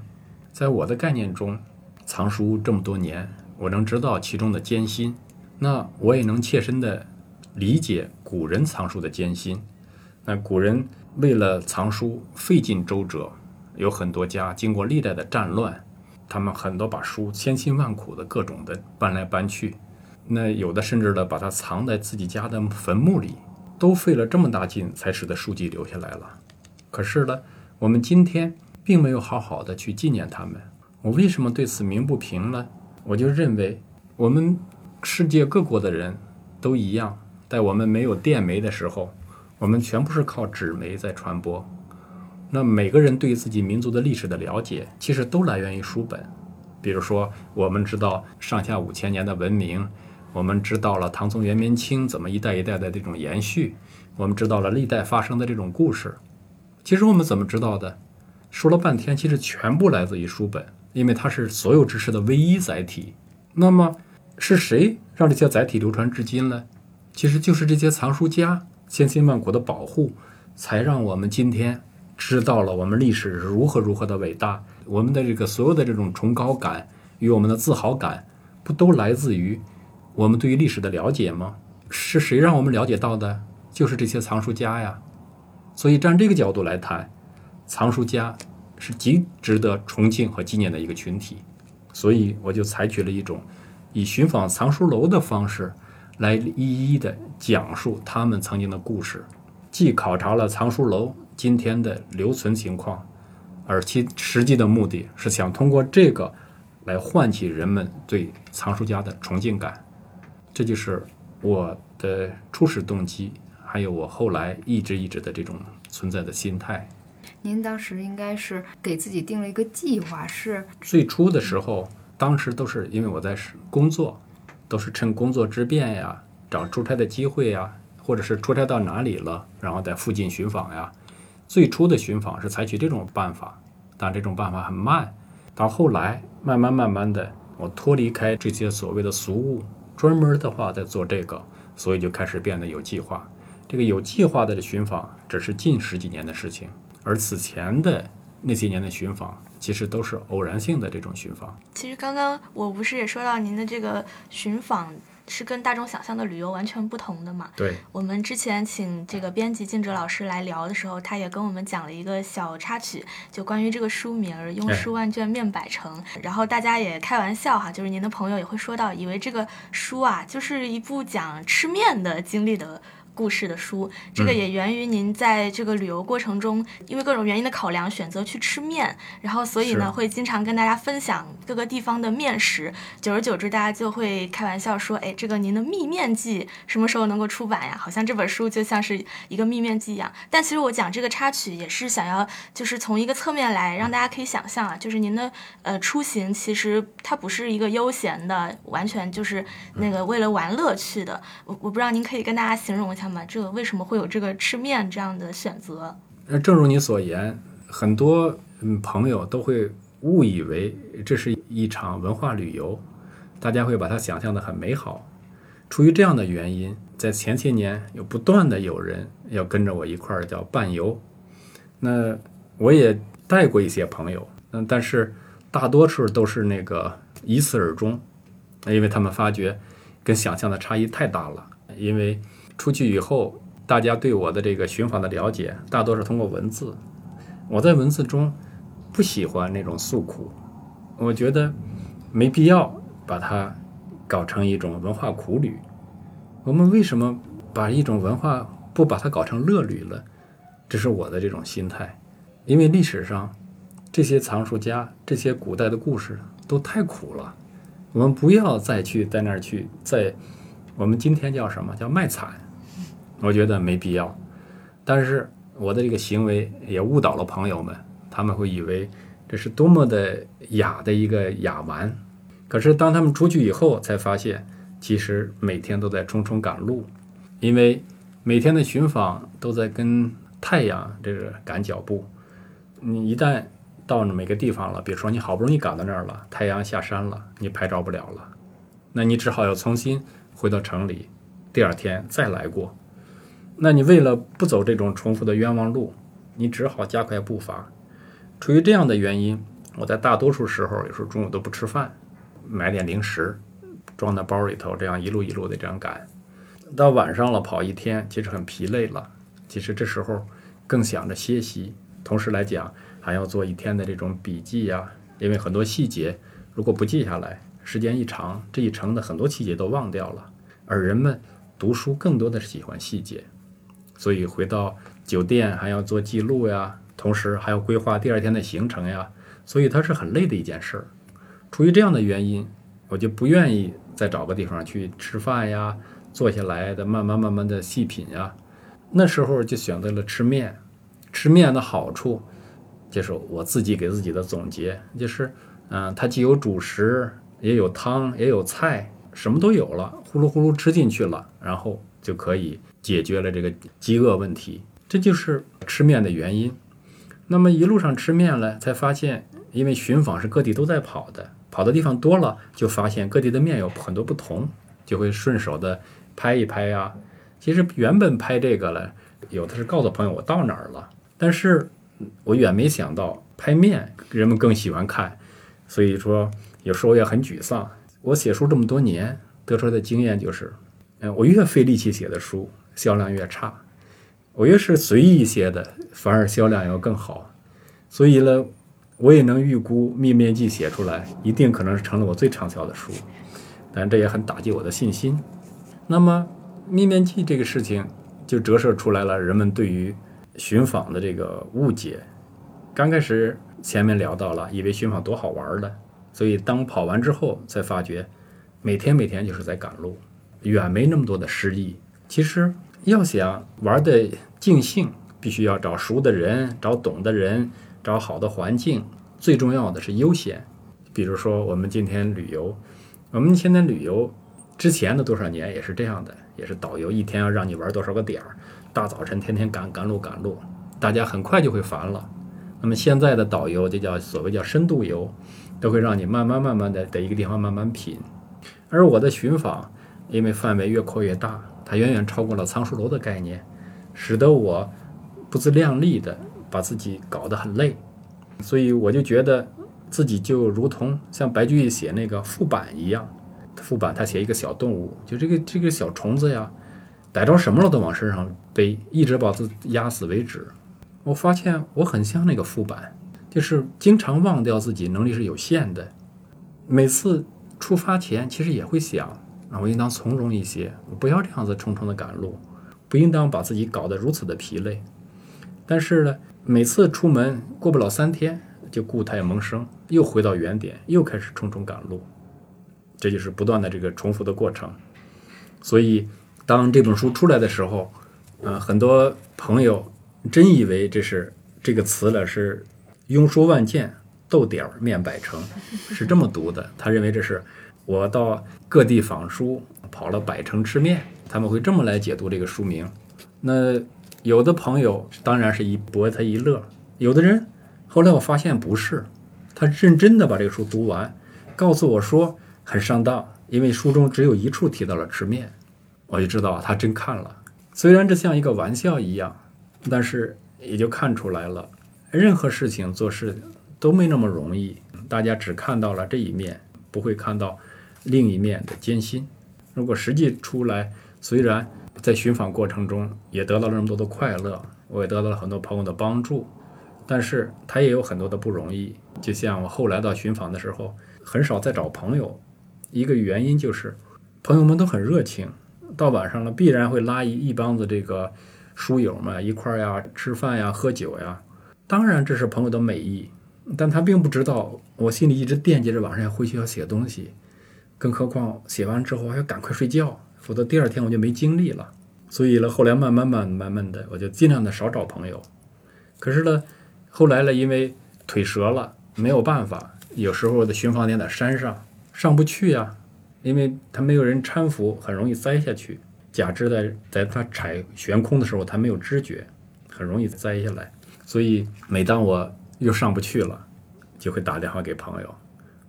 在我的概念中，藏书这么多年，我能知道其中的艰辛，那我也能切身的理解古人藏书的艰辛。那古人为了藏书费尽周折，有很多家经过历代的战乱，他们很多把书千辛万苦的各种的搬来搬去。那有的甚至呢，把它藏在自己家的坟墓里，都费了这么大劲才使得书籍留下来了。可是呢，我们今天并没有好好的去纪念他们。我为什么对此鸣不平呢？我就认为，我们世界各国的人都一样，在我们没有电媒的时候，我们全部是靠纸媒在传播。那每个人对自己民族的历史的了解，其实都来源于书本。比如说，我们知道上下五千年的文明。我们知道了唐宋元明清怎么一代一代的这种延续，我们知道了历代发生的这种故事。其实我们怎么知道的？说了半天，其实全部来自于书本，因为它是所有知识的唯一载体。那么是谁让这些载体流传至今呢？其实就是这些藏书家千辛万苦的保护，才让我们今天知道了我们历史是如何如何的伟大。我们的这个所有的这种崇高感与我们的自豪感，不都来自于？我们对于历史的了解吗？是谁让我们了解到的？就是这些藏书家呀。所以，站这个角度来谈，藏书家是极值得崇敬和纪念的一个群体。所以，我就采取了一种以寻访藏书楼的方式，来一一的讲述他们曾经的故事，既考察了藏书楼今天的留存情况，而其实际的目的是想通过这个来唤起人们对藏书家的崇敬感。这就是我的初始动机，还有我后来一直一直的这种存在的心态。您当时应该是给自己定了一个计划，是最初的时候，当时都是因为我在工作，都是趁工作之便呀，找出差的机会呀，或者是出差到哪里了，然后在附近寻访呀。最初的寻访是采取这种办法，但这种办法很慢。到后来，慢慢慢慢的，我脱离开这些所谓的俗物。专门的话在做这个，所以就开始变得有计划。这个有计划的寻访只是近十几年的事情，而此前的那些年的寻访，其实都是偶然性的这种寻访。其实刚刚我不是也说到您的这个寻访。是跟大众想象的旅游完全不同的嘛？对。我们之前请这个编辑静哲老师来聊的时候，他也跟我们讲了一个小插曲，就关于这个书名儿“庸书万卷面百成”。然后大家也开玩笑哈，就是您的朋友也会说到，以为这个书啊，就是一部讲吃面的经历的。故事的书，这个也源于您在这个旅游过程中，因为各种原因的考量，选择去吃面，然后所以呢，会经常跟大家分享各个地方的面食。久而久之，大家就会开玩笑说：“哎，这个您的秘面记什么时候能够出版呀？好像这本书就像是一个秘面记一样。”但其实我讲这个插曲，也是想要就是从一个侧面来让大家可以想象啊，就是您的呃出行其实它不是一个悠闲的，完全就是那个为了玩乐去的。我我不知道您可以跟大家形容一下。那么，这个为什么会有这个吃面这样的选择？呃，正如你所言，很多嗯朋友都会误以为这是一场文化旅游，大家会把它想象的很美好。出于这样的原因，在前些年有不断的有人要跟着我一块儿叫伴游，那我也带过一些朋友，嗯，但是大多数都是那个一次而终，因为他们发觉跟想象的差异太大了，因为。出去以后，大家对我的这个寻访的了解，大多是通过文字。我在文字中不喜欢那种诉苦，我觉得没必要把它搞成一种文化苦旅。我们为什么把一种文化不把它搞成乐旅了？这是我的这种心态。因为历史上这些藏书家、这些古代的故事都太苦了，我们不要再去在那儿去在我们今天叫什么叫卖惨。我觉得没必要，但是我的这个行为也误导了朋友们，他们会以为这是多么的雅的一个雅玩。可是当他们出去以后，才发现其实每天都在匆匆赶路，因为每天的寻访都在跟太阳这个赶脚步。你一旦到每个地方了，比如说你好不容易赶到那儿了，太阳下山了，你拍照不了了，那你只好要重新回到城里，第二天再来过。那你为了不走这种重复的冤枉路，你只好加快步伐。出于这样的原因，我在大多数时候有时候中午都不吃饭，买点零食装在包里头，这样一路一路的这样赶。到晚上了，跑一天其实很疲累了，其实这时候更想着歇息。同时来讲，还要做一天的这种笔记呀，因为很多细节如果不记下来，时间一长，这一程的很多细节都忘掉了。而人们读书更多的是喜欢细节，所以回到酒店还要做记录呀，同时还要规划第二天的行程呀，所以它是很累的一件事儿。出于这样的原因，我就不愿意再找个地方去吃饭呀，坐下来的慢慢慢慢的细品呀。那时候就选择了吃面。吃面的好处，就是我自己给自己的总结，就是，嗯，它既有主食，也有汤，也有菜，什么都有了，呼噜呼噜吃进去了，然后就可以解决了这个饥饿问题。这就是吃面的原因。那么一路上吃面了，才发现，因为寻访是各地都在跑的，跑的地方多了，就发现各地的面有很多不同，就会顺手的拍一拍呀。其实原本拍这个了，有的是告诉朋友我到哪儿了。但是，我远没想到拍面人们更喜欢看，所以说有时候也很沮丧。我写书这么多年得出来的经验就是，嗯，我越费力气写的书销量越差，我越是随意一些的反而销量要更好。所以呢，我也能预估《面面记》写出来一定可能是成了我最畅销的书，但这也很打击我的信心。那么，《面面记》这个事情就折射出来了人们对于。寻访的这个误解，刚开始前面聊到了，以为寻访多好玩的，所以当跑完之后才发觉，每天每天就是在赶路，远没那么多的诗意。其实要想玩的尽兴，必须要找熟的人，找懂的人，找好的环境，最重要的是悠闲。比如说我们今天旅游，我们现在旅游之前的多少年也是这样的，也是导游一天要让你玩多少个点儿。大早晨天天赶赶路赶路，大家很快就会烦了。那么现在的导游就叫所谓叫深度游，都会让你慢慢慢慢的在一个地方慢慢品。而我的寻访，因为范围越扩越大，它远远超过了藏书楼的概念，使得我不自量力的把自己搞得很累。所以我就觉得自己就如同像白居易写那个副板一样，副板他写一个小动物，就这个这个小虫子呀。逮着什么了都往身上背，一直把自压死为止。我发现我很像那个副板，就是经常忘掉自己能力是有限的。每次出发前，其实也会想啊，我应当从容一些，我不要这样子匆匆的赶路，不应当把自己搞得如此的疲累。但是呢，每次出门过不了三天，就故态萌生，又回到原点，又开始匆匆赶路。这就是不断的这个重复的过程。所以。当这本书出来的时候，啊，很多朋友真以为这是这个词了，是“庸书万件，逗点儿面百成”，是这么读的。他认为这是我到各地访书，跑了百城吃面，他们会这么来解读这个书名。那有的朋友当然是一博他一乐，有的人后来我发现不是，他认真的把这个书读完，告诉我说很上当，因为书中只有一处提到了吃面。我就知道他真看了，虽然这像一个玩笑一样，但是也就看出来了，任何事情做事都没那么容易。大家只看到了这一面，不会看到另一面的艰辛。如果实际出来，虽然在寻访过程中也得到了那么多的快乐，我也得到了很多朋友的帮助，但是他也有很多的不容易。就像我后来到寻访的时候，很少再找朋友，一个原因就是朋友们都很热情。到晚上了，必然会拉一一帮子这个书友们一块儿呀吃饭呀喝酒呀。当然这是朋友的美意，但他并不知道我心里一直惦记着晚上要回去要写东西，更何况写完之后还要赶快睡觉，否则第二天我就没精力了。所以呢，后来慢慢慢慢慢的，我就尽量的少找朋友。可是呢，后来呢，因为腿折了，没有办法，有时候的巡防点在山上，上不去呀。因为它没有人搀扶，很容易栽下去。假肢在在它踩悬空的时候，它没有知觉，很容易栽下来。所以每当我又上不去了，就会打电话给朋友，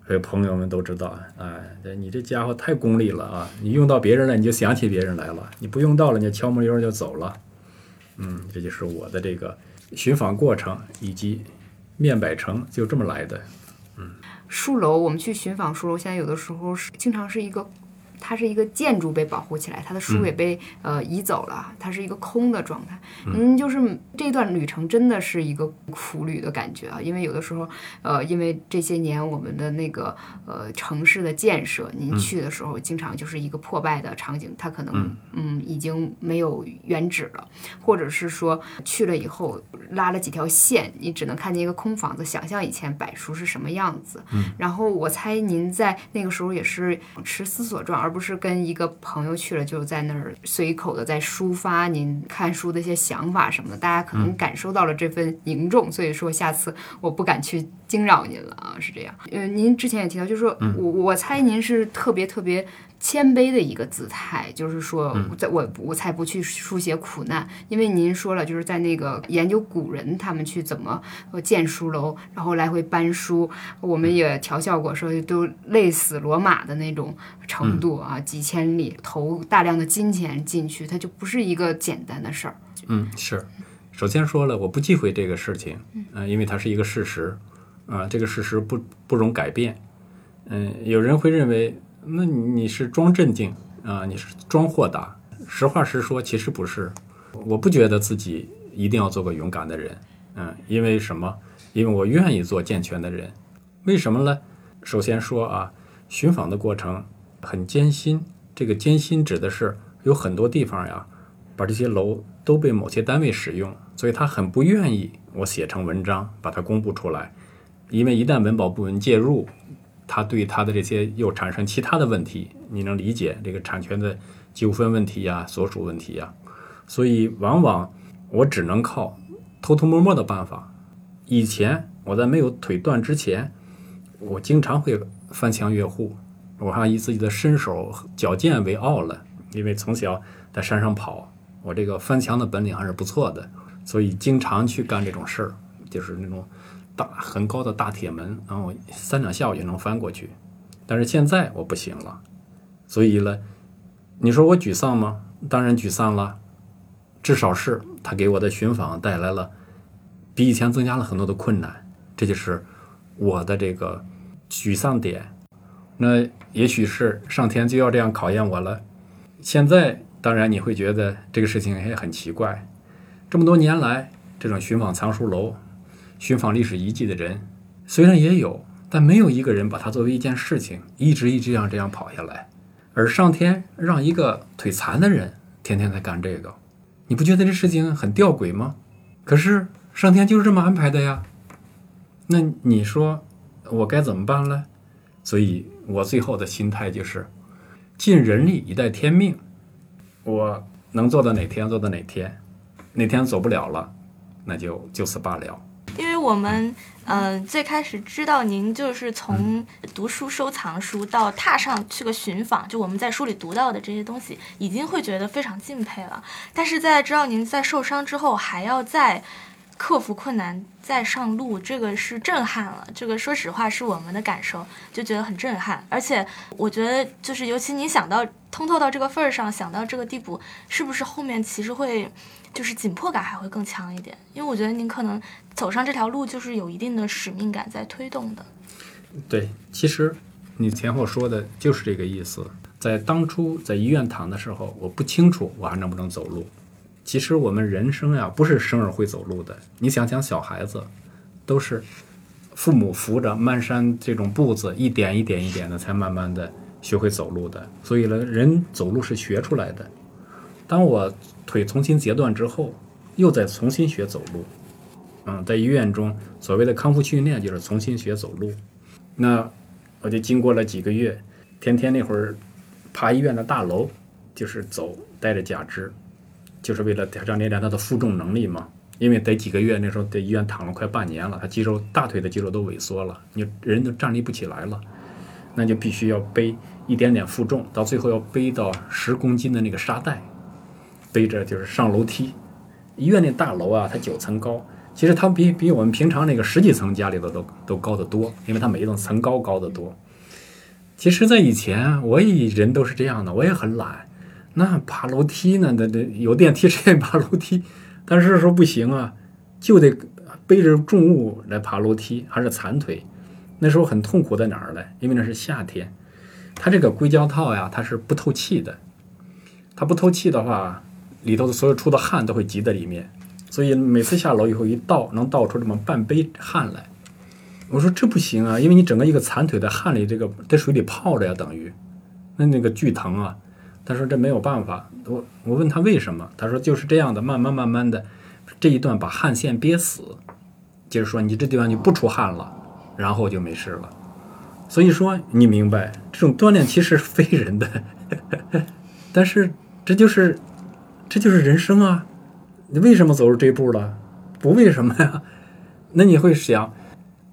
所以朋友们都知道，哎，这你这家伙太功利了啊！你用到别人了，你就想起别人来了；你不用到了，你就悄没溜就走了。嗯，这就是我的这个寻访过程以及面百成就这么来的。嗯，树楼，我们去寻访树楼，现在有的时候是经常是一个，它是一个建筑被保护起来，它的书也被、呃移走了，它是一个空的状态。嗯，就是这段旅程真的是一个苦旅的感觉啊，因为有的时候，呃，因为这些年我们的那个呃城市的建设，您去的时候经常就是一个破败的场景，它可能嗯。已经没有原址了，或者是说去了以后拉了几条线，你只能看见一个空房子，想象以前柏书是什么样子。然后我猜您在那个时候也是持思索状，而不是跟一个朋友去了就在那儿随口的在抒发您看书的一些想法什么的，大家可能感受到了这份凝重，所以说下次我不敢去惊扰您了啊，是这样。呃，您之前也提到，就是说我我猜您是特别特别。谦卑的一个姿态，就是说，在我我才不去书写苦难，因为您说了，就是在那个研究古人他们去怎么呃建书楼，然后来回搬书，我们也调笑过，说都累死罗马的那种程度啊，几千里投大量的金钱进去，它就不是一个简单的事儿。嗯，是。首先说了，我不忌讳这个事情，嗯、因为它是一个事实，啊、这个事实不不容改变。嗯，有人会认为，那你是装镇定啊、你是装豁达。实话实说，其实不是。我不觉得自己一定要做个勇敢的人，嗯，因为什么？因为我愿意做健全的人。为什么呢？首先说啊，寻访的过程很艰辛，这个艰辛指的是有很多地方呀，把这些楼都被某些单位使用，所以他很不愿意我写成文章把它公布出来，因为一旦文保部门介入，他对他的这些又产生其他的问题，你能理解这个产权的纠纷问题呀、所属问题呀，所以往往我只能靠偷偷摸摸的办法。以前我在没有腿断之前，我经常会翻墙越户，我还以自己的身手矫健为傲了，因为从小在山上跑，我这个翻墙的本领还是不错的，所以经常去干这种事儿，就是那种大很高的大铁门，然后三两下我就能翻过去。但是现在我不行了，所以呢，你说我沮丧吗？当然沮丧了，至少是他给我的寻访带来了比以前增加了很多的困难，这就是我的这个沮丧点。那也许是上天就要这样考验我了。现在当然你会觉得这个事情也很奇怪，这么多年来，这种寻访藏书楼、寻访历史遗迹的人虽然也有，但没有一个人把它作为一件事情，一直一直这样这样跑下来。而上天让一个腿残的人天天在干这个，你不觉得这事情很吊诡吗？可是上天就是这么安排的呀。那你说我该怎么办呢？所以我最后的心态就是尽人力以待天命。我能做到哪天做到哪天，哪天走不了了，那就就此罢了。因为我们嗯、呃最开始知道您就是从读书收藏书到踏上去个寻访，就我们在书里读到的这些东西，已经会觉得非常敬佩了。但是在知道您在受伤之后还要再克服困难再上路，这个是震撼了。这个说实话是我们的感受，就觉得很震撼。而且我觉得就是尤其你想到通透到这个份儿上，想到这个地步，是不是后面其实会就是紧迫感还会更强一点？因为我觉得您可能走上这条路就是有一定的使命感在推动的。对，其实你前后说的就是这个意思。在当初在医院躺的时候，我不清楚我还能不能走路。其实我们人生呀，不是生而会走路的。你想想，小孩子都是父母扶着蹒跚这种步子，一点一点一点的，才慢慢的学会走路的。所以呢，人走路是学出来的。当我腿重新截断之后，又再重新学走路。嗯，在医院中，所谓的康复训练就是重新学走路。那我就经过了几个月，天天那会儿爬医院的大楼，就是走带着假肢，就是为了让练练他的负重能力嘛。因为得几个月，那时候在医院躺了快半年了，他肌肉大腿的肌肉都萎缩了，你人都站立不起来了，那就必须要背一点点负重，到最后要背到十公斤的那个沙袋，背着就是上楼梯。医院那大楼啊，它九层高，其实它比比我们平常那个十几层家里的都都高得多，因为它每一栋层高高得多。其实，在以前，我也人都是这样的，我也很懒。那爬楼梯呢？那那有电梯谁愿意 爬楼梯？但是说不行啊，就得背着重物来爬楼梯，还是残腿。那时候很痛苦在哪儿呢？因为那是夏天，它这个硅胶套呀，它是不透气的。它不透气的话，里头的所有出的汗都会积在里面。所以每次下楼以后一倒，能倒出这么半杯汗来。我说这不行啊，因为你整个一个残腿在汗里，这个在水里泡着呀，等于那那个巨疼啊。他说这没有办法。我我问他为什么，他说就是这样的，慢慢慢慢的这一段把汗腺憋死，就是说你这地方就不出汗了，然后就没事了。所以说你明白，这种锻炼其实非人的，但是这就是这就是人生啊。你为什么走入这一步了？不为什么呀？那你会想，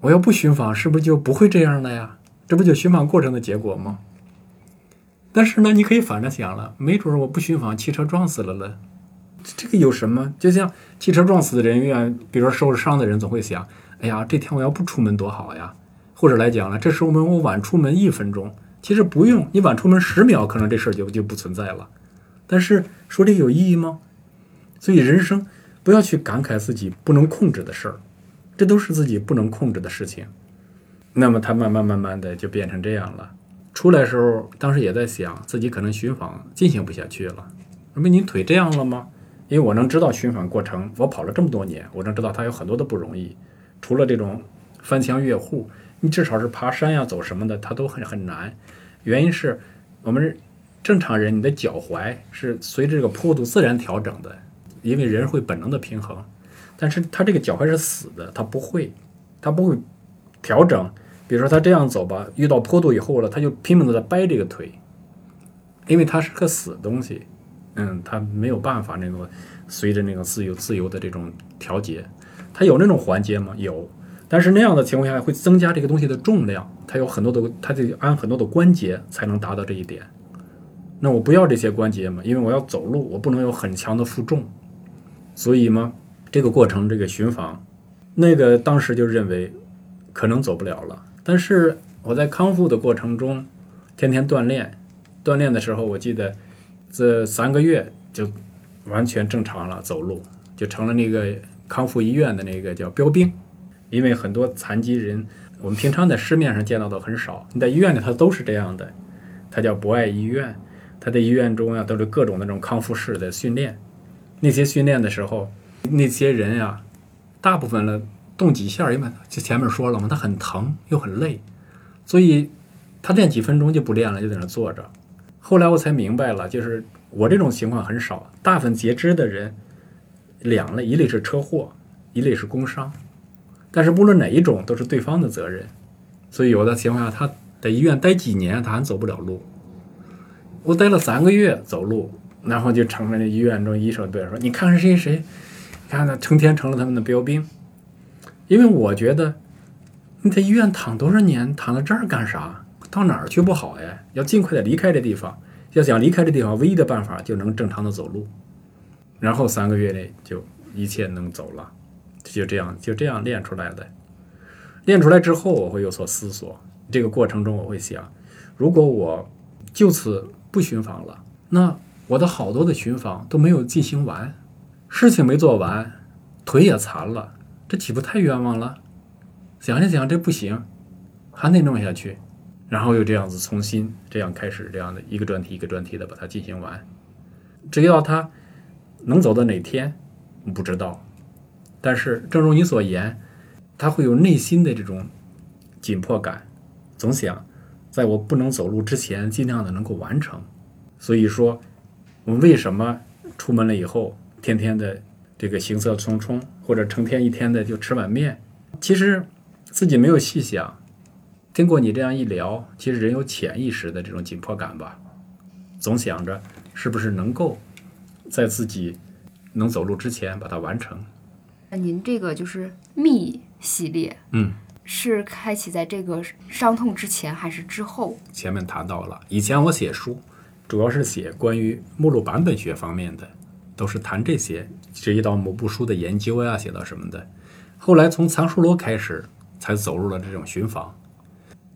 我要不寻访，是不是就不会这样了呀？这不就寻访过程的结果吗？但是呢，你可以反着想了，没准我不寻访，汽车撞死了了，这个有什么？就像汽车撞死的人，永远，比如说受了伤的人，总会想，哎呀，这天我要不出门多好呀。或者来讲了，这时候我晚出门一分钟，其实不用，你晚出门十秒，可能这事儿就就不存在了。但是说这个有意义吗？所以人生不要去感慨自己不能控制的事儿，这都是自己不能控制的事情。那么他慢慢慢慢的就变成这样了。出来时候，当时也在想自己可能寻访进行不下去了。那么你腿这样了吗？因为我能知道寻访过程，我跑了这么多年，我能知道它有很多的不容易。除了这种翻墙越户，你至少是爬山呀、走什么的，它都很很难。原因是我们正常人，你的脚踝是随着这个坡度自然调整的。因为人会本能的平衡，但是他这个脚踝是死的，他不会，他不会调整。比如说他这样走吧，遇到坡度以后了，他就拼命的在掰这个腿，因为它是个死东西，嗯，他没有办法那个随着那个自由自由的这种调节。它有那种环节吗？有，但是那样的情况下会增加这个东西的重量，它有很多的，它得安很多的关节才能达到这一点。那我不要这些关节嘛，因为我要走路，我不能有很强的负重。所以嘛，这个过程，这个巡访，那个当时就认为可能走不了了。但是我在康复的过程中，天天锻炼，锻炼的时候，我记得这三个月就完全正常了，走路就成了那个康复医院的那个叫标兵。因为很多残疾人，我们平常在市面上见到的很少，你在医院里它都是这样的，它叫博爱医院，他在医院中呀都是各种那种康复室的训练。那些训练的时候，那些人呀，大部分呢动几下，因为就前面说了嘛，他很疼又很累，所以他练几分钟就不练了，就在那坐着。后来我才明白了，就是我这种情况很少，大部分截肢的人两类，一类是车祸，一类是工伤，但是不论哪一种都是对方的责任。所以有的情况下，他在医院待几年，他还走不了路。我待了三个月走路。然后就成了那医院中医生对说：“你看看谁谁，你看他成天成了他们的标兵。因为我觉得你在医院躺多少年，躺在这儿干啥？到哪儿去不好呀？要尽快的离开这地方。要想离开这地方，唯一的办法就能正常的走路。然后三个月内就一切能走了，就这样就这样练出来的。练出来之后，我会有所思索。这个过程中，我会想：如果我就此不寻访了，那……我的好多的寻访都没有进行完，事情没做完，腿也残了，这岂不太冤枉了？想一想，这不行，还得弄下去，然后又这样子重新这样开始，这样的一个专题一个专题的把它进行完。只要他能走到哪天，不知道，但是正如你所言，他会有内心的这种紧迫感，总想在我不能走路之前，尽量的能够完成。所以说。我们为什么出门了以后，天天的这个行色匆匆，或者成天一天的就吃碗面？其实自己没有细想。经过你这样一聊，其实人有潜意识的这种紧迫感吧，总想着是不是能够在自己能走路之前把它完成。那您这个就是密系列，嗯，是开启在这个伤痛之前还是之后？前面谈到了，以前我写书。主要是写关于目录版本学方面的，都是谈这些，涉及到某部书的研究呀，写到什么的。后来从藏书楼开始，才走入了这种寻访。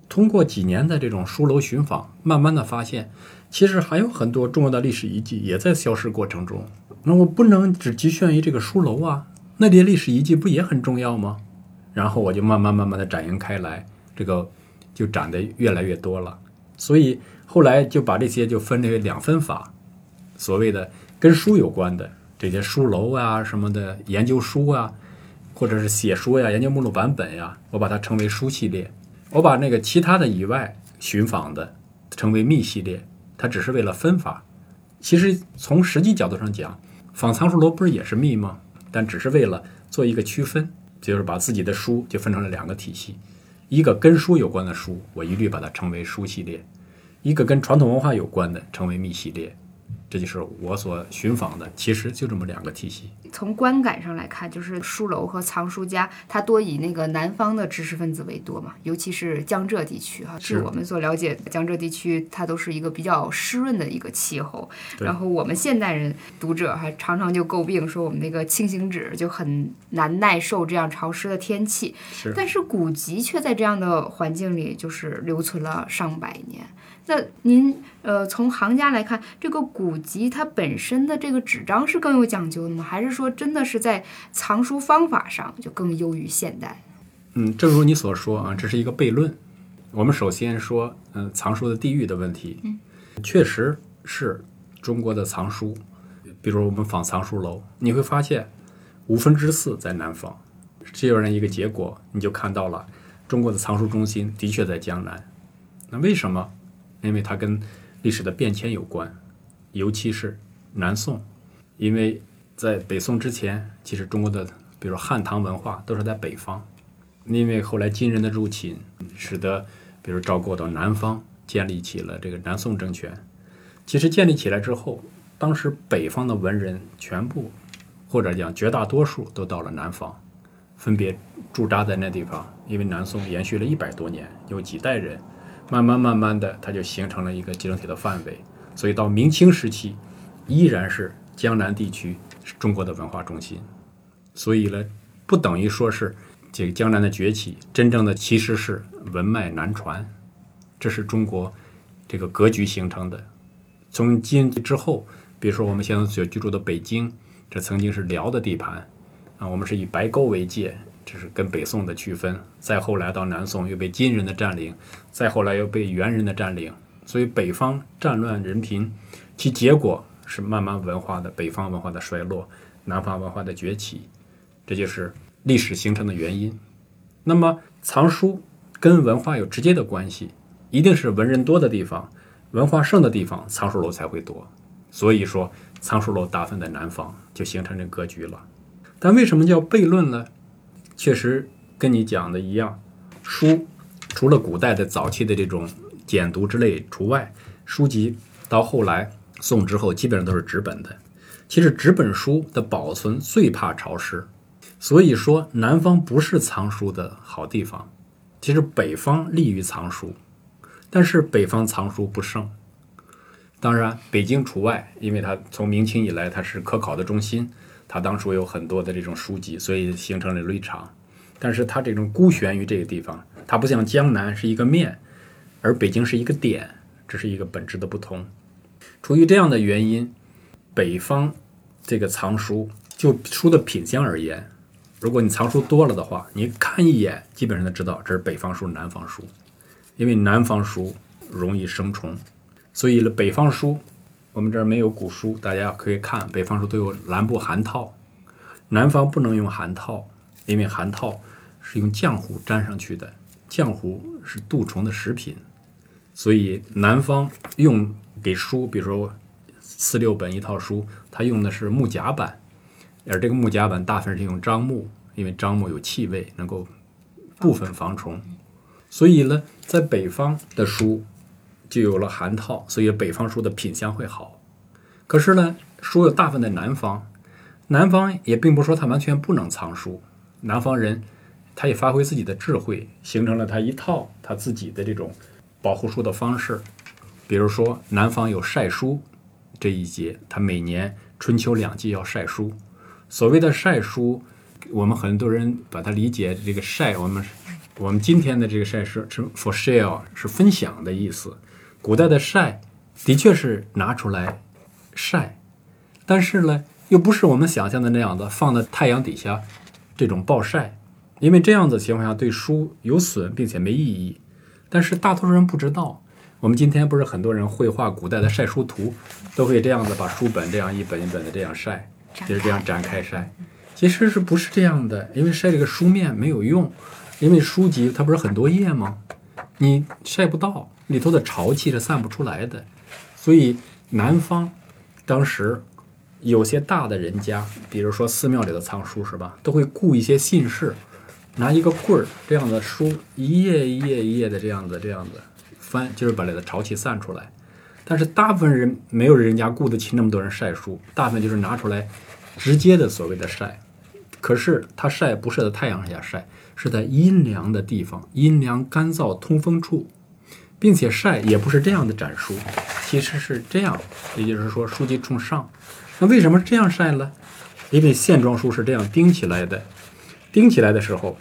通过几年的这种书楼寻访，慢慢的发现，其实还有很多重要的历史遗迹也在消失过程中。那我不能只局限于这个书楼啊，那些历史遗迹不也很重要吗？然后我就慢慢慢慢的展延开来，这个就展的越来越多了。所以后来就把这些就分为两分法，所谓的跟书有关的这些书楼啊什么的研究书啊，或者是写书呀、研究目录版本呀，我把它称为书系列。我把那个其他的以外寻访的称为秘系列，它只是为了分法。其实从实际角度上讲，仿藏书楼不是也是秘吗？但只是为了做一个区分，就是把自己的书就分成了两个体系：一个跟书有关的书，我一律把它称为书系列；一个跟传统文化有关的，称为秘系列。这就是我所寻访的，其实就这么两个体系。从观感上来看，就是书楼和藏书家，它多以那个南方的知识分子为多嘛，尤其是江浙地区哈。据我们所了解，江浙地区它都是一个比较湿润的一个气候。然后我们现代人读者还常常就诟病说，我们那个轻型纸就很难耐受这样潮湿的天气。是。但是古籍却在这样的环境里，就是留存了上百年。那您呃，从行家来看，这个古籍它本身的这个纸张是更有讲究的吗？还是说真的是在藏书方法上就更优于现代？嗯，正如你所说啊，这是一个悖论。我们首先说，嗯，藏书的地域的问题，嗯，确实是中国的藏书，比如我们仿藏书楼，你会发现五分之四在南方，这样一个结果，你就看到了中国的藏书中心的确在江南。那为什么？因为它跟历史的变迁有关，尤其是南宋，因为在北宋之前，其实中国的比如汉唐文化都是在北方，因为后来金人的入侵，使得比如赵构到南方建立起了这个南宋政权。其实建立起来之后，当时北方的文人全部，或者讲绝大多数都到了南方，分别驻扎在那地方，因为南宋延续了一百多年，有几代人。慢慢慢慢的，它就形成了一个集整体的范围，所以到明清时期，依然是江南地区是中国的文化中心。所以呢，不等于说是这个江南的崛起，真正的其实是文脉南传，这是中国这个格局形成的。从今之后，比如说我们现在所居住的北京，这曾经是辽的地盘啊，我们是以白沟为界。这是跟北宋的区分，再后来到南宋又被金人的占领，再后来又被元人的占领，所以北方战乱人贫，其结果是慢慢文化的北方文化的衰落，南方文化的崛起，这就是历史形成的原因。那么藏书跟文化有直接的关系，一定是文人多的地方，文化盛的地方，藏书楼才会多。所以说藏书楼大分在南方，就形成这格局了。但为什么叫悖论呢？确实跟你讲的一样，书除了古代的早期的这种简读之类除外，书籍到后来宋之后基本上都是纸本的。其实纸本书的保存最怕潮湿，所以说南方不是藏书的好地方。其实北方利于藏书，但是北方藏书不盛。当然北京除外，因为它从明清以来它是科考的中心。它当初有很多的这种书籍，所以形成了旅场。但是它这种孤悬于这个地方，它不像江南是一个面，而北京是一个点，这是一个本质的不同。出于这样的原因，北方这个藏书，就书的品相而言，如果你藏书多了的话，你看一眼基本上都知道这是北方书、南方书，因为南方书容易生虫，所以呢，北方书。我们这儿没有古书，大家可以看北方书都有蓝布函套，南方不能用函套，因为函套是用浆糊粘上去的，浆糊是蠹虫的食品，所以南方用给书，比如说四六本一套书，它用的是木夹板，而这个木夹板大部分是用樟木，因为樟木有气味，能够部分防虫，所以呢，在北方的书。就有了函套，所以北方书的品相会好。可是呢，书又大部分在南方，南方也并不说他完全不能藏书。南方人他也发挥自己的智慧，形成了他一套他自己的这种保护书的方式。比如说，南方有晒书这一节，他每年春秋两季要晒书。所谓的晒书，我们很多人把它理解这个晒，我们我们今天的这个晒是是 for share 是分享的意思。古代的晒的确是拿出来晒，但是呢，又不是我们想象的那样子放在太阳底下这种暴晒，因为这样子情况下对书有损并且没意义。但是大多数人不知道，我们今天不是很多人绘画古代的晒书图，都会这样子把书本这样一本一本的这样晒，就是这样展开晒。其实是不是这样的？因为晒这个书面没有用，因为书籍它不是很多页吗？你晒不到里头的潮气是散不出来的，所以南方当时有些大的人家，比如说寺庙里的藏书是吧，都会雇一些信士。拿一个棍儿这样的书，一页一页一页的这样子这样子翻，就是把里的潮气散出来。但是大部分人没有人家雇得起那么多人晒书，大部分就是拿出来直接的所谓的晒。可是他晒不是在太阳下晒，是在阴凉的地方，阴凉干燥通风处，并且晒也不是这样的展书，其实是这样，也就是说书籍冲上。那为什么这样晒呢？因为线装书是这样钉起来的，钉起来的时候。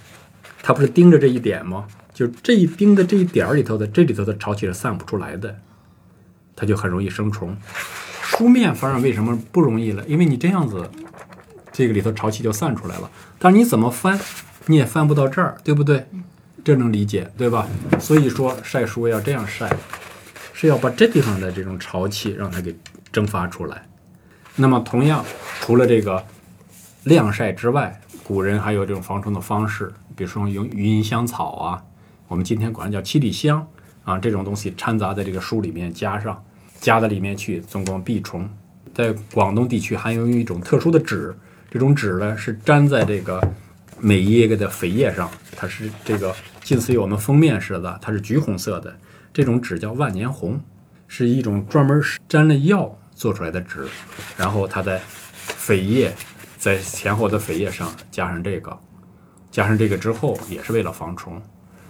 它不是盯着这一点吗？就这一钉的这一点儿里头的，这里头的潮气是散不出来的，它就很容易生虫。书面反而为什么不容易了？因为你这样子，这个里头潮气就散出来了。但是你怎么翻，你也翻不到这儿，对不对？这能理解对吧？所以说晒书要这样晒，是要把这地方的这种潮气让它给蒸发出来。那么同样，除了这个晾晒之外，古人还有这种防虫的方式。比如说用云香草啊，我们今天管它叫七里香啊，这种东西掺杂在这个书里面，加上加到里面去，总共避虫。在广东地区还有一种特殊的纸，这种纸呢是粘在这个每一个的扉页上，它是这个近似于我们封面似的，它是橘红色的。这种纸叫万年红，是一种专门沾了药做出来的纸，然后它在扉页在前后的扉页上加上这个。加上这个之后，也是为了防虫。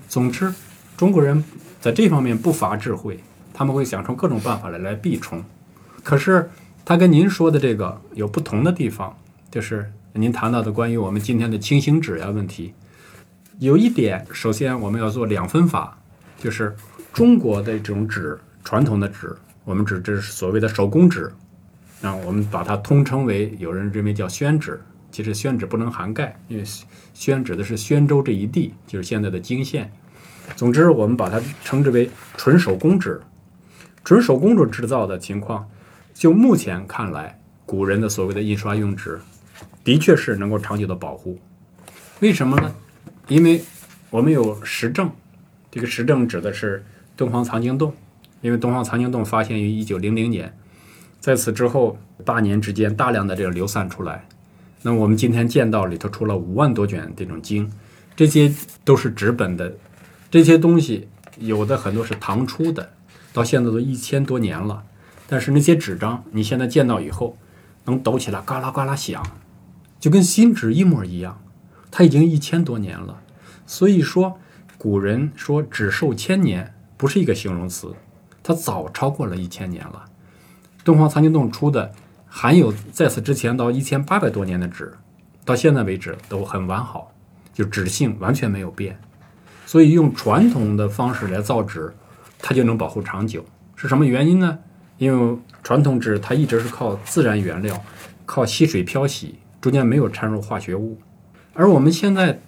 总之，中国人在这方面不乏智慧，他们会想出各种办法来来避虫。可是，他跟您说的这个有不同的地方，就是您谈到的关于我们今天的轻型纸呀问题。有一点，首先我们要做两分法，就是中国的这种纸，传统的纸，我们指这是所谓的手工纸，啊，我们把它通称为，有人认为叫宣纸。其实宣纸不能涵盖，因为宣指的是宣州这一地，就是现在的泾县。总之，我们把它称之为纯手工纸。纯手工纸制造的情况，就目前看来，古人的所谓的印刷用纸，的确是能够长久的保护。为什么呢？因为我们有实证，这个实证指的是敦煌藏经洞，因为敦煌藏经洞发现于一九零零年，在此之后八年之间，大量的这个流散出来。那我们今天见到里头出了五万多卷这种经，这些都是纸本的，这些东西有的很多是唐初的，到现在都一千多年了。但是那些纸张你现在见到以后，能抖起来嘎啦嘎啦响，就跟新纸一模一样。它已经一千多年了，所以说古人说纸寿千年不是一个形容词，它早超过了一千年了。敦煌藏经洞出的。含有在此之前到一千八百多年的纸，到现在为止都很完好，就纸性完全没有变。所以用传统的方式来造纸，它就能保护长久。是什么原因呢？因为传统纸它一直是靠自然原料，靠吸水漂洗，中间没有掺入化学物。而我们现在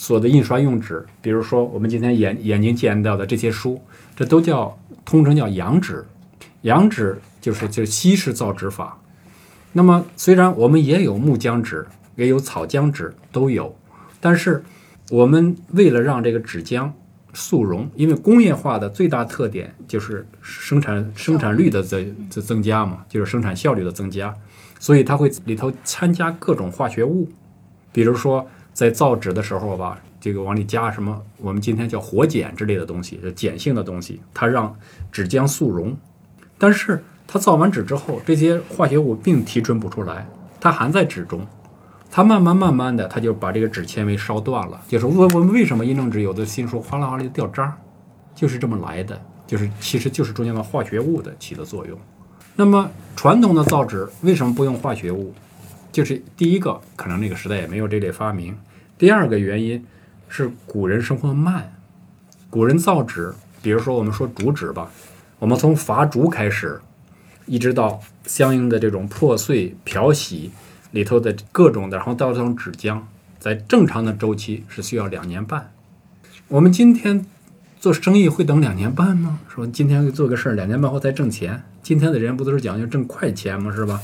所的印刷用纸，比如说我们今天眼眼睛见到的这些书，这都叫通称叫洋纸。洋纸就是就是西式造纸法。那么，虽然我们也有木浆纸，也有草浆纸，都有，但是我们为了让这个纸浆速溶，因为工业化的最大特点就是生产生产率的增增增加嘛，就是生产效率的增加，所以它会里头参加各种化学物，比如说在造纸的时候吧，这个往里加什么，我们今天叫活碱之类的东西，碱性的东西，它让纸浆速溶，但是。它造完纸之后，这些化学物并提纯不出来，它还在纸中，它慢慢慢慢的，它就把这个纸纤维烧断了。就是我我们为什么印证纸有的新书哗啦哗啦掉渣，就是这么来的，就是其实就是中间的化学物的起的作用。那么传统的造纸为什么不用化学物？就是第一个，可能那个时代也没有这类发明；第二个原因是古人生活慢，古人造纸，比如说我们说竹纸吧，我们从伐竹开始，一直到相应的这种破碎、漂洗里头的各种的，然后到这种纸浆，在正常的周期是需要两年半。我们今天做生意会等两年半吗？说今天做个事儿，两年半后再挣钱。今天的人不都是讲究挣快钱吗？是吧？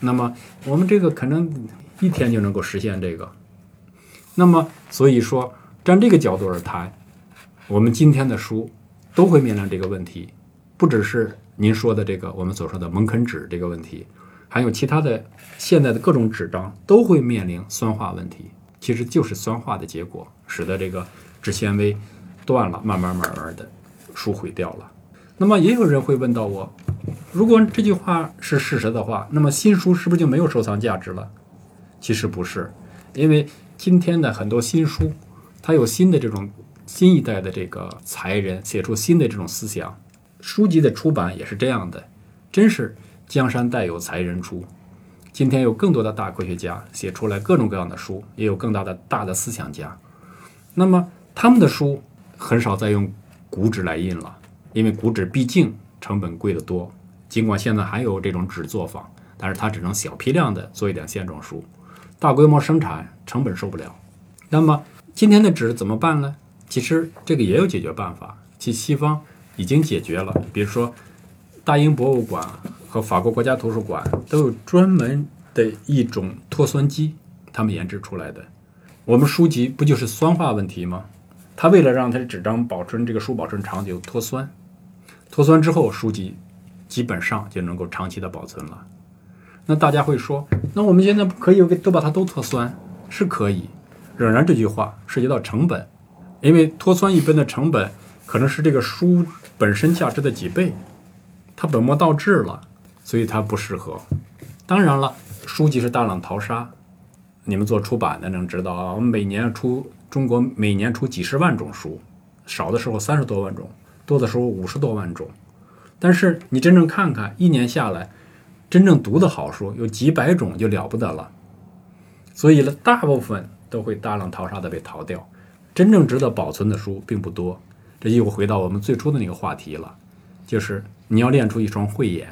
那么我们这个可能一天就能够实现这个。那么所以说，站这个角度而谈，我们今天的书都会面临这个问题，不只是您说的这个我们所说的蒙肯纸这个问题，还有其他的现在的各种纸张都会面临酸化问题。其实就是酸化的结果，使得这个纸纤维断了，慢慢慢慢的书毁掉了。那么也有人会问到我，如果这句话是事实的话，那么新书是不是就没有收藏价值了？其实不是，因为今天的很多新书，它有新的这种新一代的这个才人写出新的这种思想，书籍的出版也是这样的，真是江山代有才人出。今天有更多的大科学家写出来各种各样的书，也有更大的大的思想家。那么他们的书很少再用古纸来印了，因为古纸毕竟成本贵得多。尽管现在还有这种纸作坊，但是它只能小批量的做一点线装书，大规模生产成本受不了。那么今天的纸怎么办呢？其实这个也有解决办法，其西方已经解决了，比如说大英博物馆。和法国国家图书馆都有专门的一种脱酸机，他们研制出来的。我们书籍不就是酸化问题吗？他为了让他的纸张保存这个书保存长久，脱酸，脱酸之后书籍基本上就能够长期的保存了。那大家会说，那我们现在可以都把它都脱酸？是可以，仍然这句话涉及到成本，因为脱酸一本的成本可能是这个书本身价值的几倍，它本末倒置了。所以它不适合。当然了，书籍是大浪淘沙，你们做出版的能知道啊。我们每年出中国每年出几十万种书，少的时候三十多万种，多的时候五十多万种。但是你真正看看，一年下来，真正读的好书有几百种就了不得了。所以呢，大部分都会大浪淘沙的被淘掉，真正值得保存的书并不多。这又回到我们最初的那个话题了，就是你要练出一双慧眼。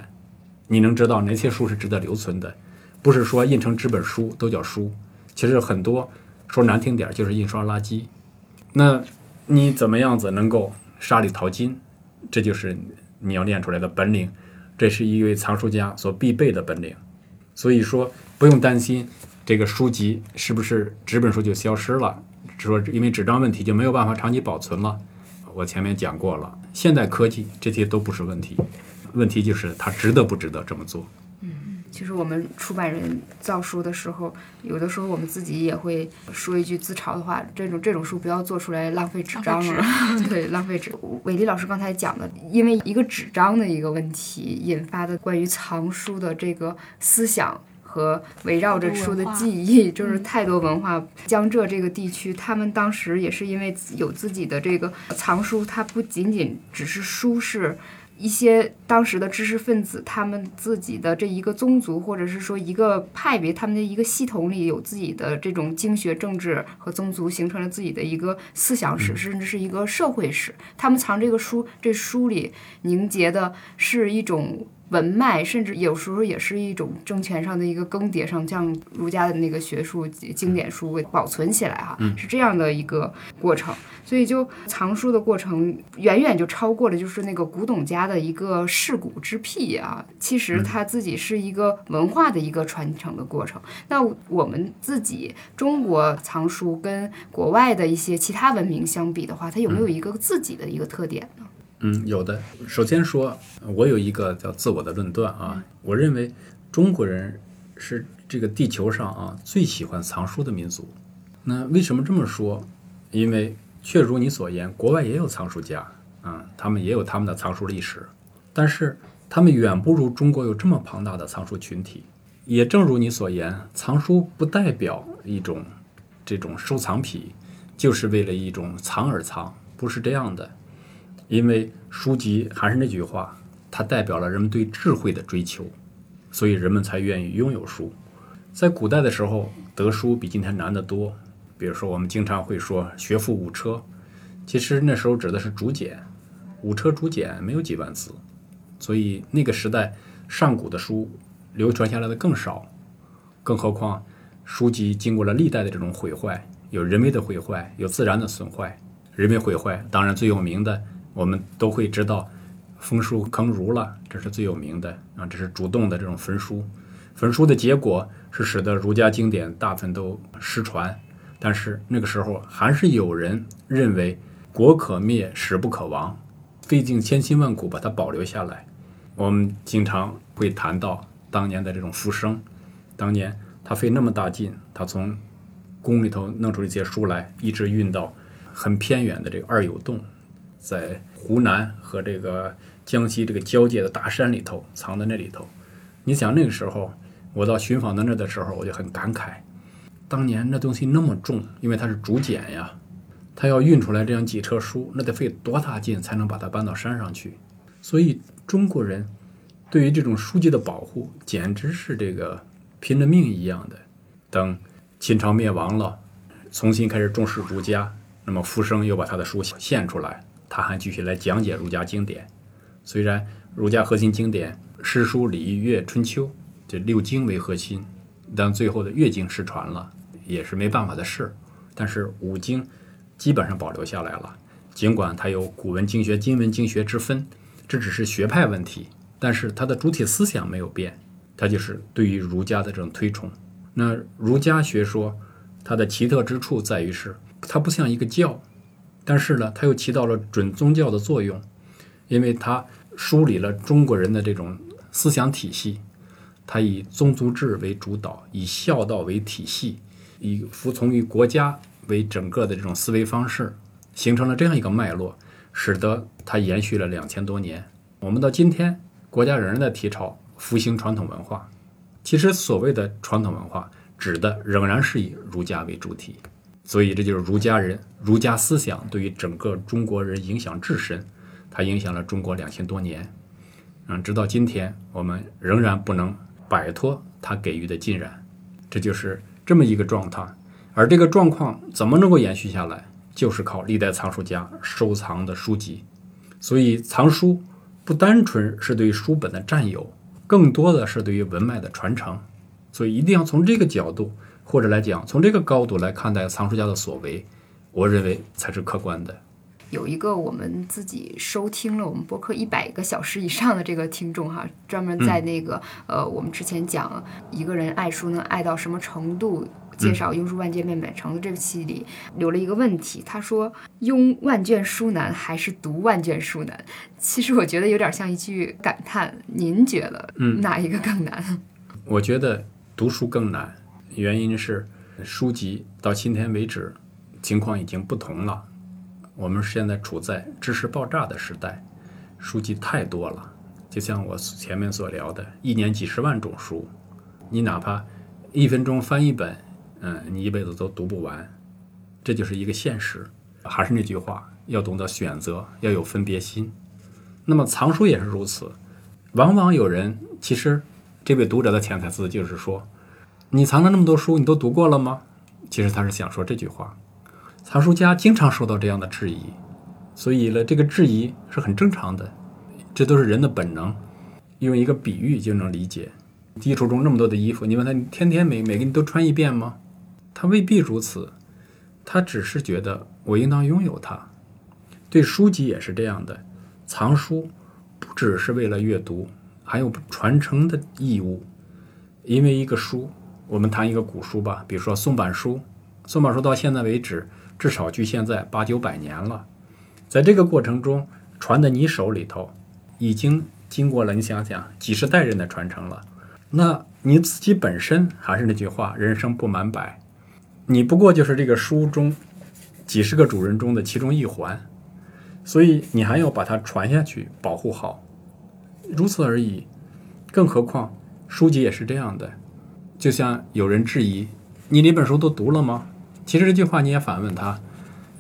你能知道哪些书是值得留存的？不是说印成纸本书都叫书，其实很多说难听点就是印刷垃圾。那你怎么样子能够沙里淘金？这就是你要练出来的本领，这是一位藏书家所必备的本领。所以说不用担心这个书籍是不是纸本书就消失了，说因为纸张问题就没有办法长期保存了。我前面讲过了，现代科技这些都不是问题。问题就是它值得不值得这么做？嗯，其实我们出版人造书的时候，有的时候我们自己也会说一句自嘲的话：这种这种书不要做出来，浪费纸张了。对，浪费纸。伟丽老师刚才讲的，因为一个纸张的一个问题引发的关于藏书的这个思想和围绕着书的记忆，就是太多文化。江浙这个地区，他们当时也是因为有自己的这个藏书，它不仅仅只是书是。一些当时的知识分子，他们自己的这一个宗族，或者是说一个派别，他们的一个系统里有自己的这种经学、政治和宗族，形成了自己的一个思想史，甚至是一个社会史。他们藏这个书，这书里凝结的是一种。文脉，甚至有时候也是一种政权上的一个更迭上，将儒家的那个学术经典书保存起来，哈，是这样的一个过程。所以，就藏书的过程，远远就超过了就是那个古董家的一个世古之癖啊。其实它自己是一个文化的一个传承的过程。那我们自己中国藏书跟国外的一些其他文明相比的话，它有没有一个自己的一个特点呢？嗯，有的。首先说，我有一个叫自我的论断啊。我认为中国人是这个地球上啊最喜欢藏书的民族。那为什么这么说？因为确如你所言，国外也有藏书家啊，他们也有他们的藏书历史，但是他们远不如中国有这么庞大的藏书群体。也正如你所言，藏书不代表一种这种收藏品，就是为了一种藏而藏，不是这样的。因为书籍还是那句话，它代表了人们对智慧的追求，所以人们才愿意拥有书。在古代的时候，得书比今天难得多。比如说，我们经常会说“学富五车”，其实那时候指的是竹简，五车竹简没有几万字，所以那个时代上古的书流传下来的更少。更何况，书籍经过了历代的这种毁坏，有人为的毁坏，有自然的损坏。人为毁坏，当然最有名的，我们都会知道，焚书坑儒了，这是最有名的啊，这是主动的这种焚书。焚书的结果是使得儒家经典大部分都失传，但是那个时候还是有人认为国可灭，史不可亡，费尽千辛万苦把它保留下来。我们经常会谈到当年的这种浮生，当年他费那么大劲，他从宫里头弄出一些书来，一直运到很偏远的这个二有洞，在湖南和这个江西这个交界的大山里头藏在那里头。你想那个时候。我到寻访到那的时候，我就很感慨，当年那东西那么重，因为它是竹简呀，它要运出来这样几车书，那得费多大劲才能把它搬到山上去？所以中国人对于这种书籍的保护，简直是这个拼了命一样的。等秦朝灭亡了，重新开始重视儒家，那么傅生又把他的书献出来，他还继续来讲解儒家经典。虽然儒家核心经典诗书礼仪乐春秋。这六经为核心，但最后的乐经失传了，也是没办法的事。但是五经基本上保留下来了，尽管它有古文经学、今文经学之分，这只是学派问题，但是它的主体思想没有变，它就是对于儒家的这种推崇。那儒家学说它的奇特之处在于是，它不像一个教，但是呢，它又起到了准宗教的作用，因为它梳理了中国人的这种思想体系。它以宗族制为主导，以孝道为体系，以服从于国家为整个的这种思维方式，形成了这样一个脉络，使得它延续了两千多年。我们到今天，国家仍然在提倡复兴传统文化。其实，所谓的传统文化，指的仍然是以儒家为主体。所以，这就是儒家人、儒家思想对于整个中国人影响至深，它影响了中国两千多年。嗯，直到今天，我们仍然不能。摆脱它给予的浸染，这就是这么一个状态。而这个状况怎么能够延续下来，就是靠历代藏书家收藏的书籍。所以，藏书不单纯是对书本的占有，更多的是对于文脉的传承。所以，一定要从这个角度，或者来讲，从这个高度来看待藏书家的所为，我认为才是客观的。有一个我们自己收听了我们播客一百个小时以上的这个听众哈，专门在那个呃，我们之前讲一个人爱书能爱到什么程度，介绍《庸书万卷面买成》的这期里留了一个问题，他说：“拥万卷书难还是读万卷书难？”其实我觉得有点像一句感叹，您觉得哪一个更难？我觉得读书更难，原因是书籍到今天为止情况已经不同了。我们现在处在知识爆炸的时代，书籍太多了。就像我前面所聊的，一年几十万种书，你哪怕一分钟翻一本，嗯，你一辈子都读不完。这就是一个现实。还是那句话，要懂得选择，要有分别心。那么藏书也是如此。往往有人，其实这位读者的潜台词就是说，你藏了那么多书，你都读过了吗？其实他是想说这句话。藏书家经常受到这样的质疑，所以呢，这个质疑是很正常的，这都是人的本能。用一个比喻就能理解：衣橱中那么多的衣服，你问他，你天天每每个你都穿一遍吗？他未必如此，他只是觉得我应当拥有它。对书籍也是这样的，藏书不只是为了阅读，还有传承的义务。因为一个书，我们谈一个古书吧，比如说宋版书，宋版书到现在为止。至少距现在八九百年了，在这个过程中传的你手里头，已经经过了你想想几十代人的传承了。那你自己本身还是那句话，人生不满百，你不过就是这个书中几十个主人中的其中一环，所以你还要把它传下去，保护好，如此而已。更何况书籍也是这样的，就像有人质疑你那本书都读了吗？其实这句话你也反问他，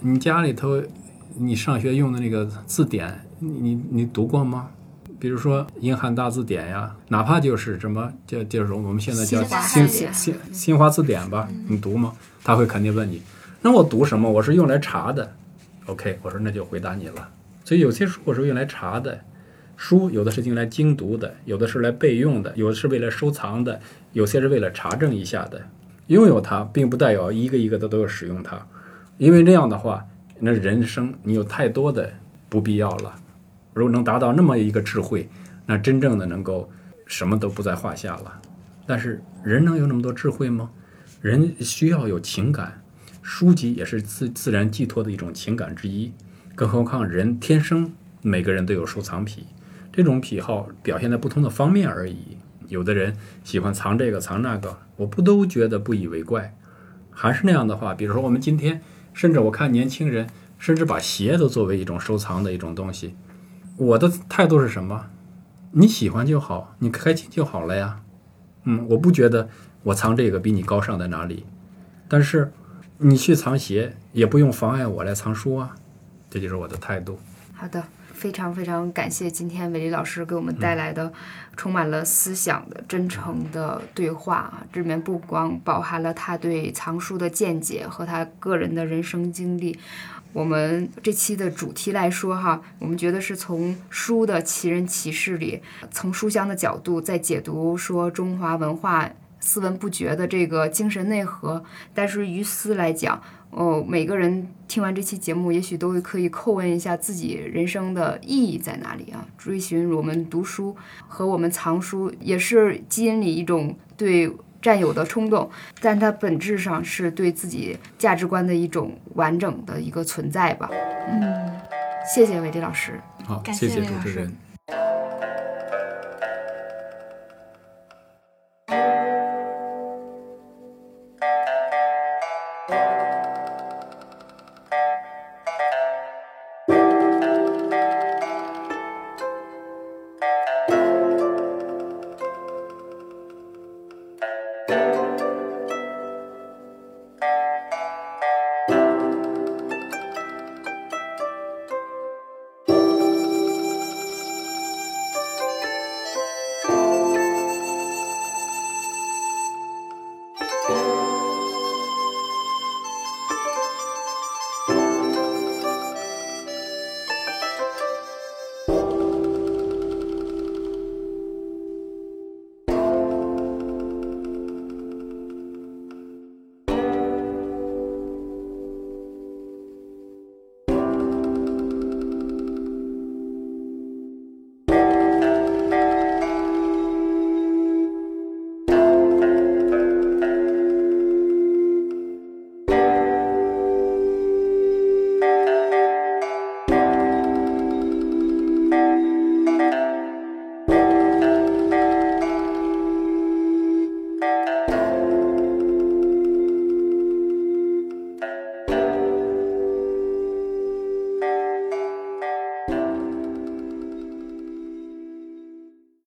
你家里头，你上学用的那个字典，你你读过吗？比如说《英汉大字典》呀，哪怕就是什么，就就是我们现在叫新新新新华字典吧，你读吗？他会肯定问你，那我读什么？我是用来查的。OK，我说那就回答你了。所以有些书我是用来查的，书有的是用来精读的，有的是来备用的，有的是为了收藏的，有些是为了查证一下的。拥有它，并不代表一个一个的都要使用它，因为这样的话，那人生你有太多的不必要了。如果能达到那么一个智慧，那真正的能够什么都不在话下了。但是人能有那么多智慧吗？人需要有情感，书籍也是自自然寄托的一种情感之一。更何况人天生每个人都有收藏癖，这种癖好表现在不同的方面而已。有的人喜欢藏这个藏那个，我不都觉得不以为怪。还是那样的话，比如说我们今天，甚至我看年轻人，甚至把鞋都作为一种收藏的一种东西。我的态度是什么？你喜欢就好，你开心就好了呀。嗯，我不觉得我藏这个比你高尚在哪里。但是你去藏鞋，也不用妨碍我来藏书啊。这就是我的态度。好的，非常非常感谢今天韦丽老师给我们带来的充满了思想的真诚的对话啊！这里面不光包含了他对藏书的见解和他个人的人生经历。我们这期的主题来说哈，我们觉得是从书的奇人奇事里，从书香的角度在解读说中华文化思文不绝的这个精神内核。但是于私来讲，哦，每个人听完这期节目，也许都可以叩问一下自己人生的意义在哪里啊？追寻我们读书和我们藏书，也是基因里一种对占有的冲动，但它本质上是对自己价值观的一种完整的一个存在吧。嗯，谢谢韦迪老师。好，感谢谢主持人。《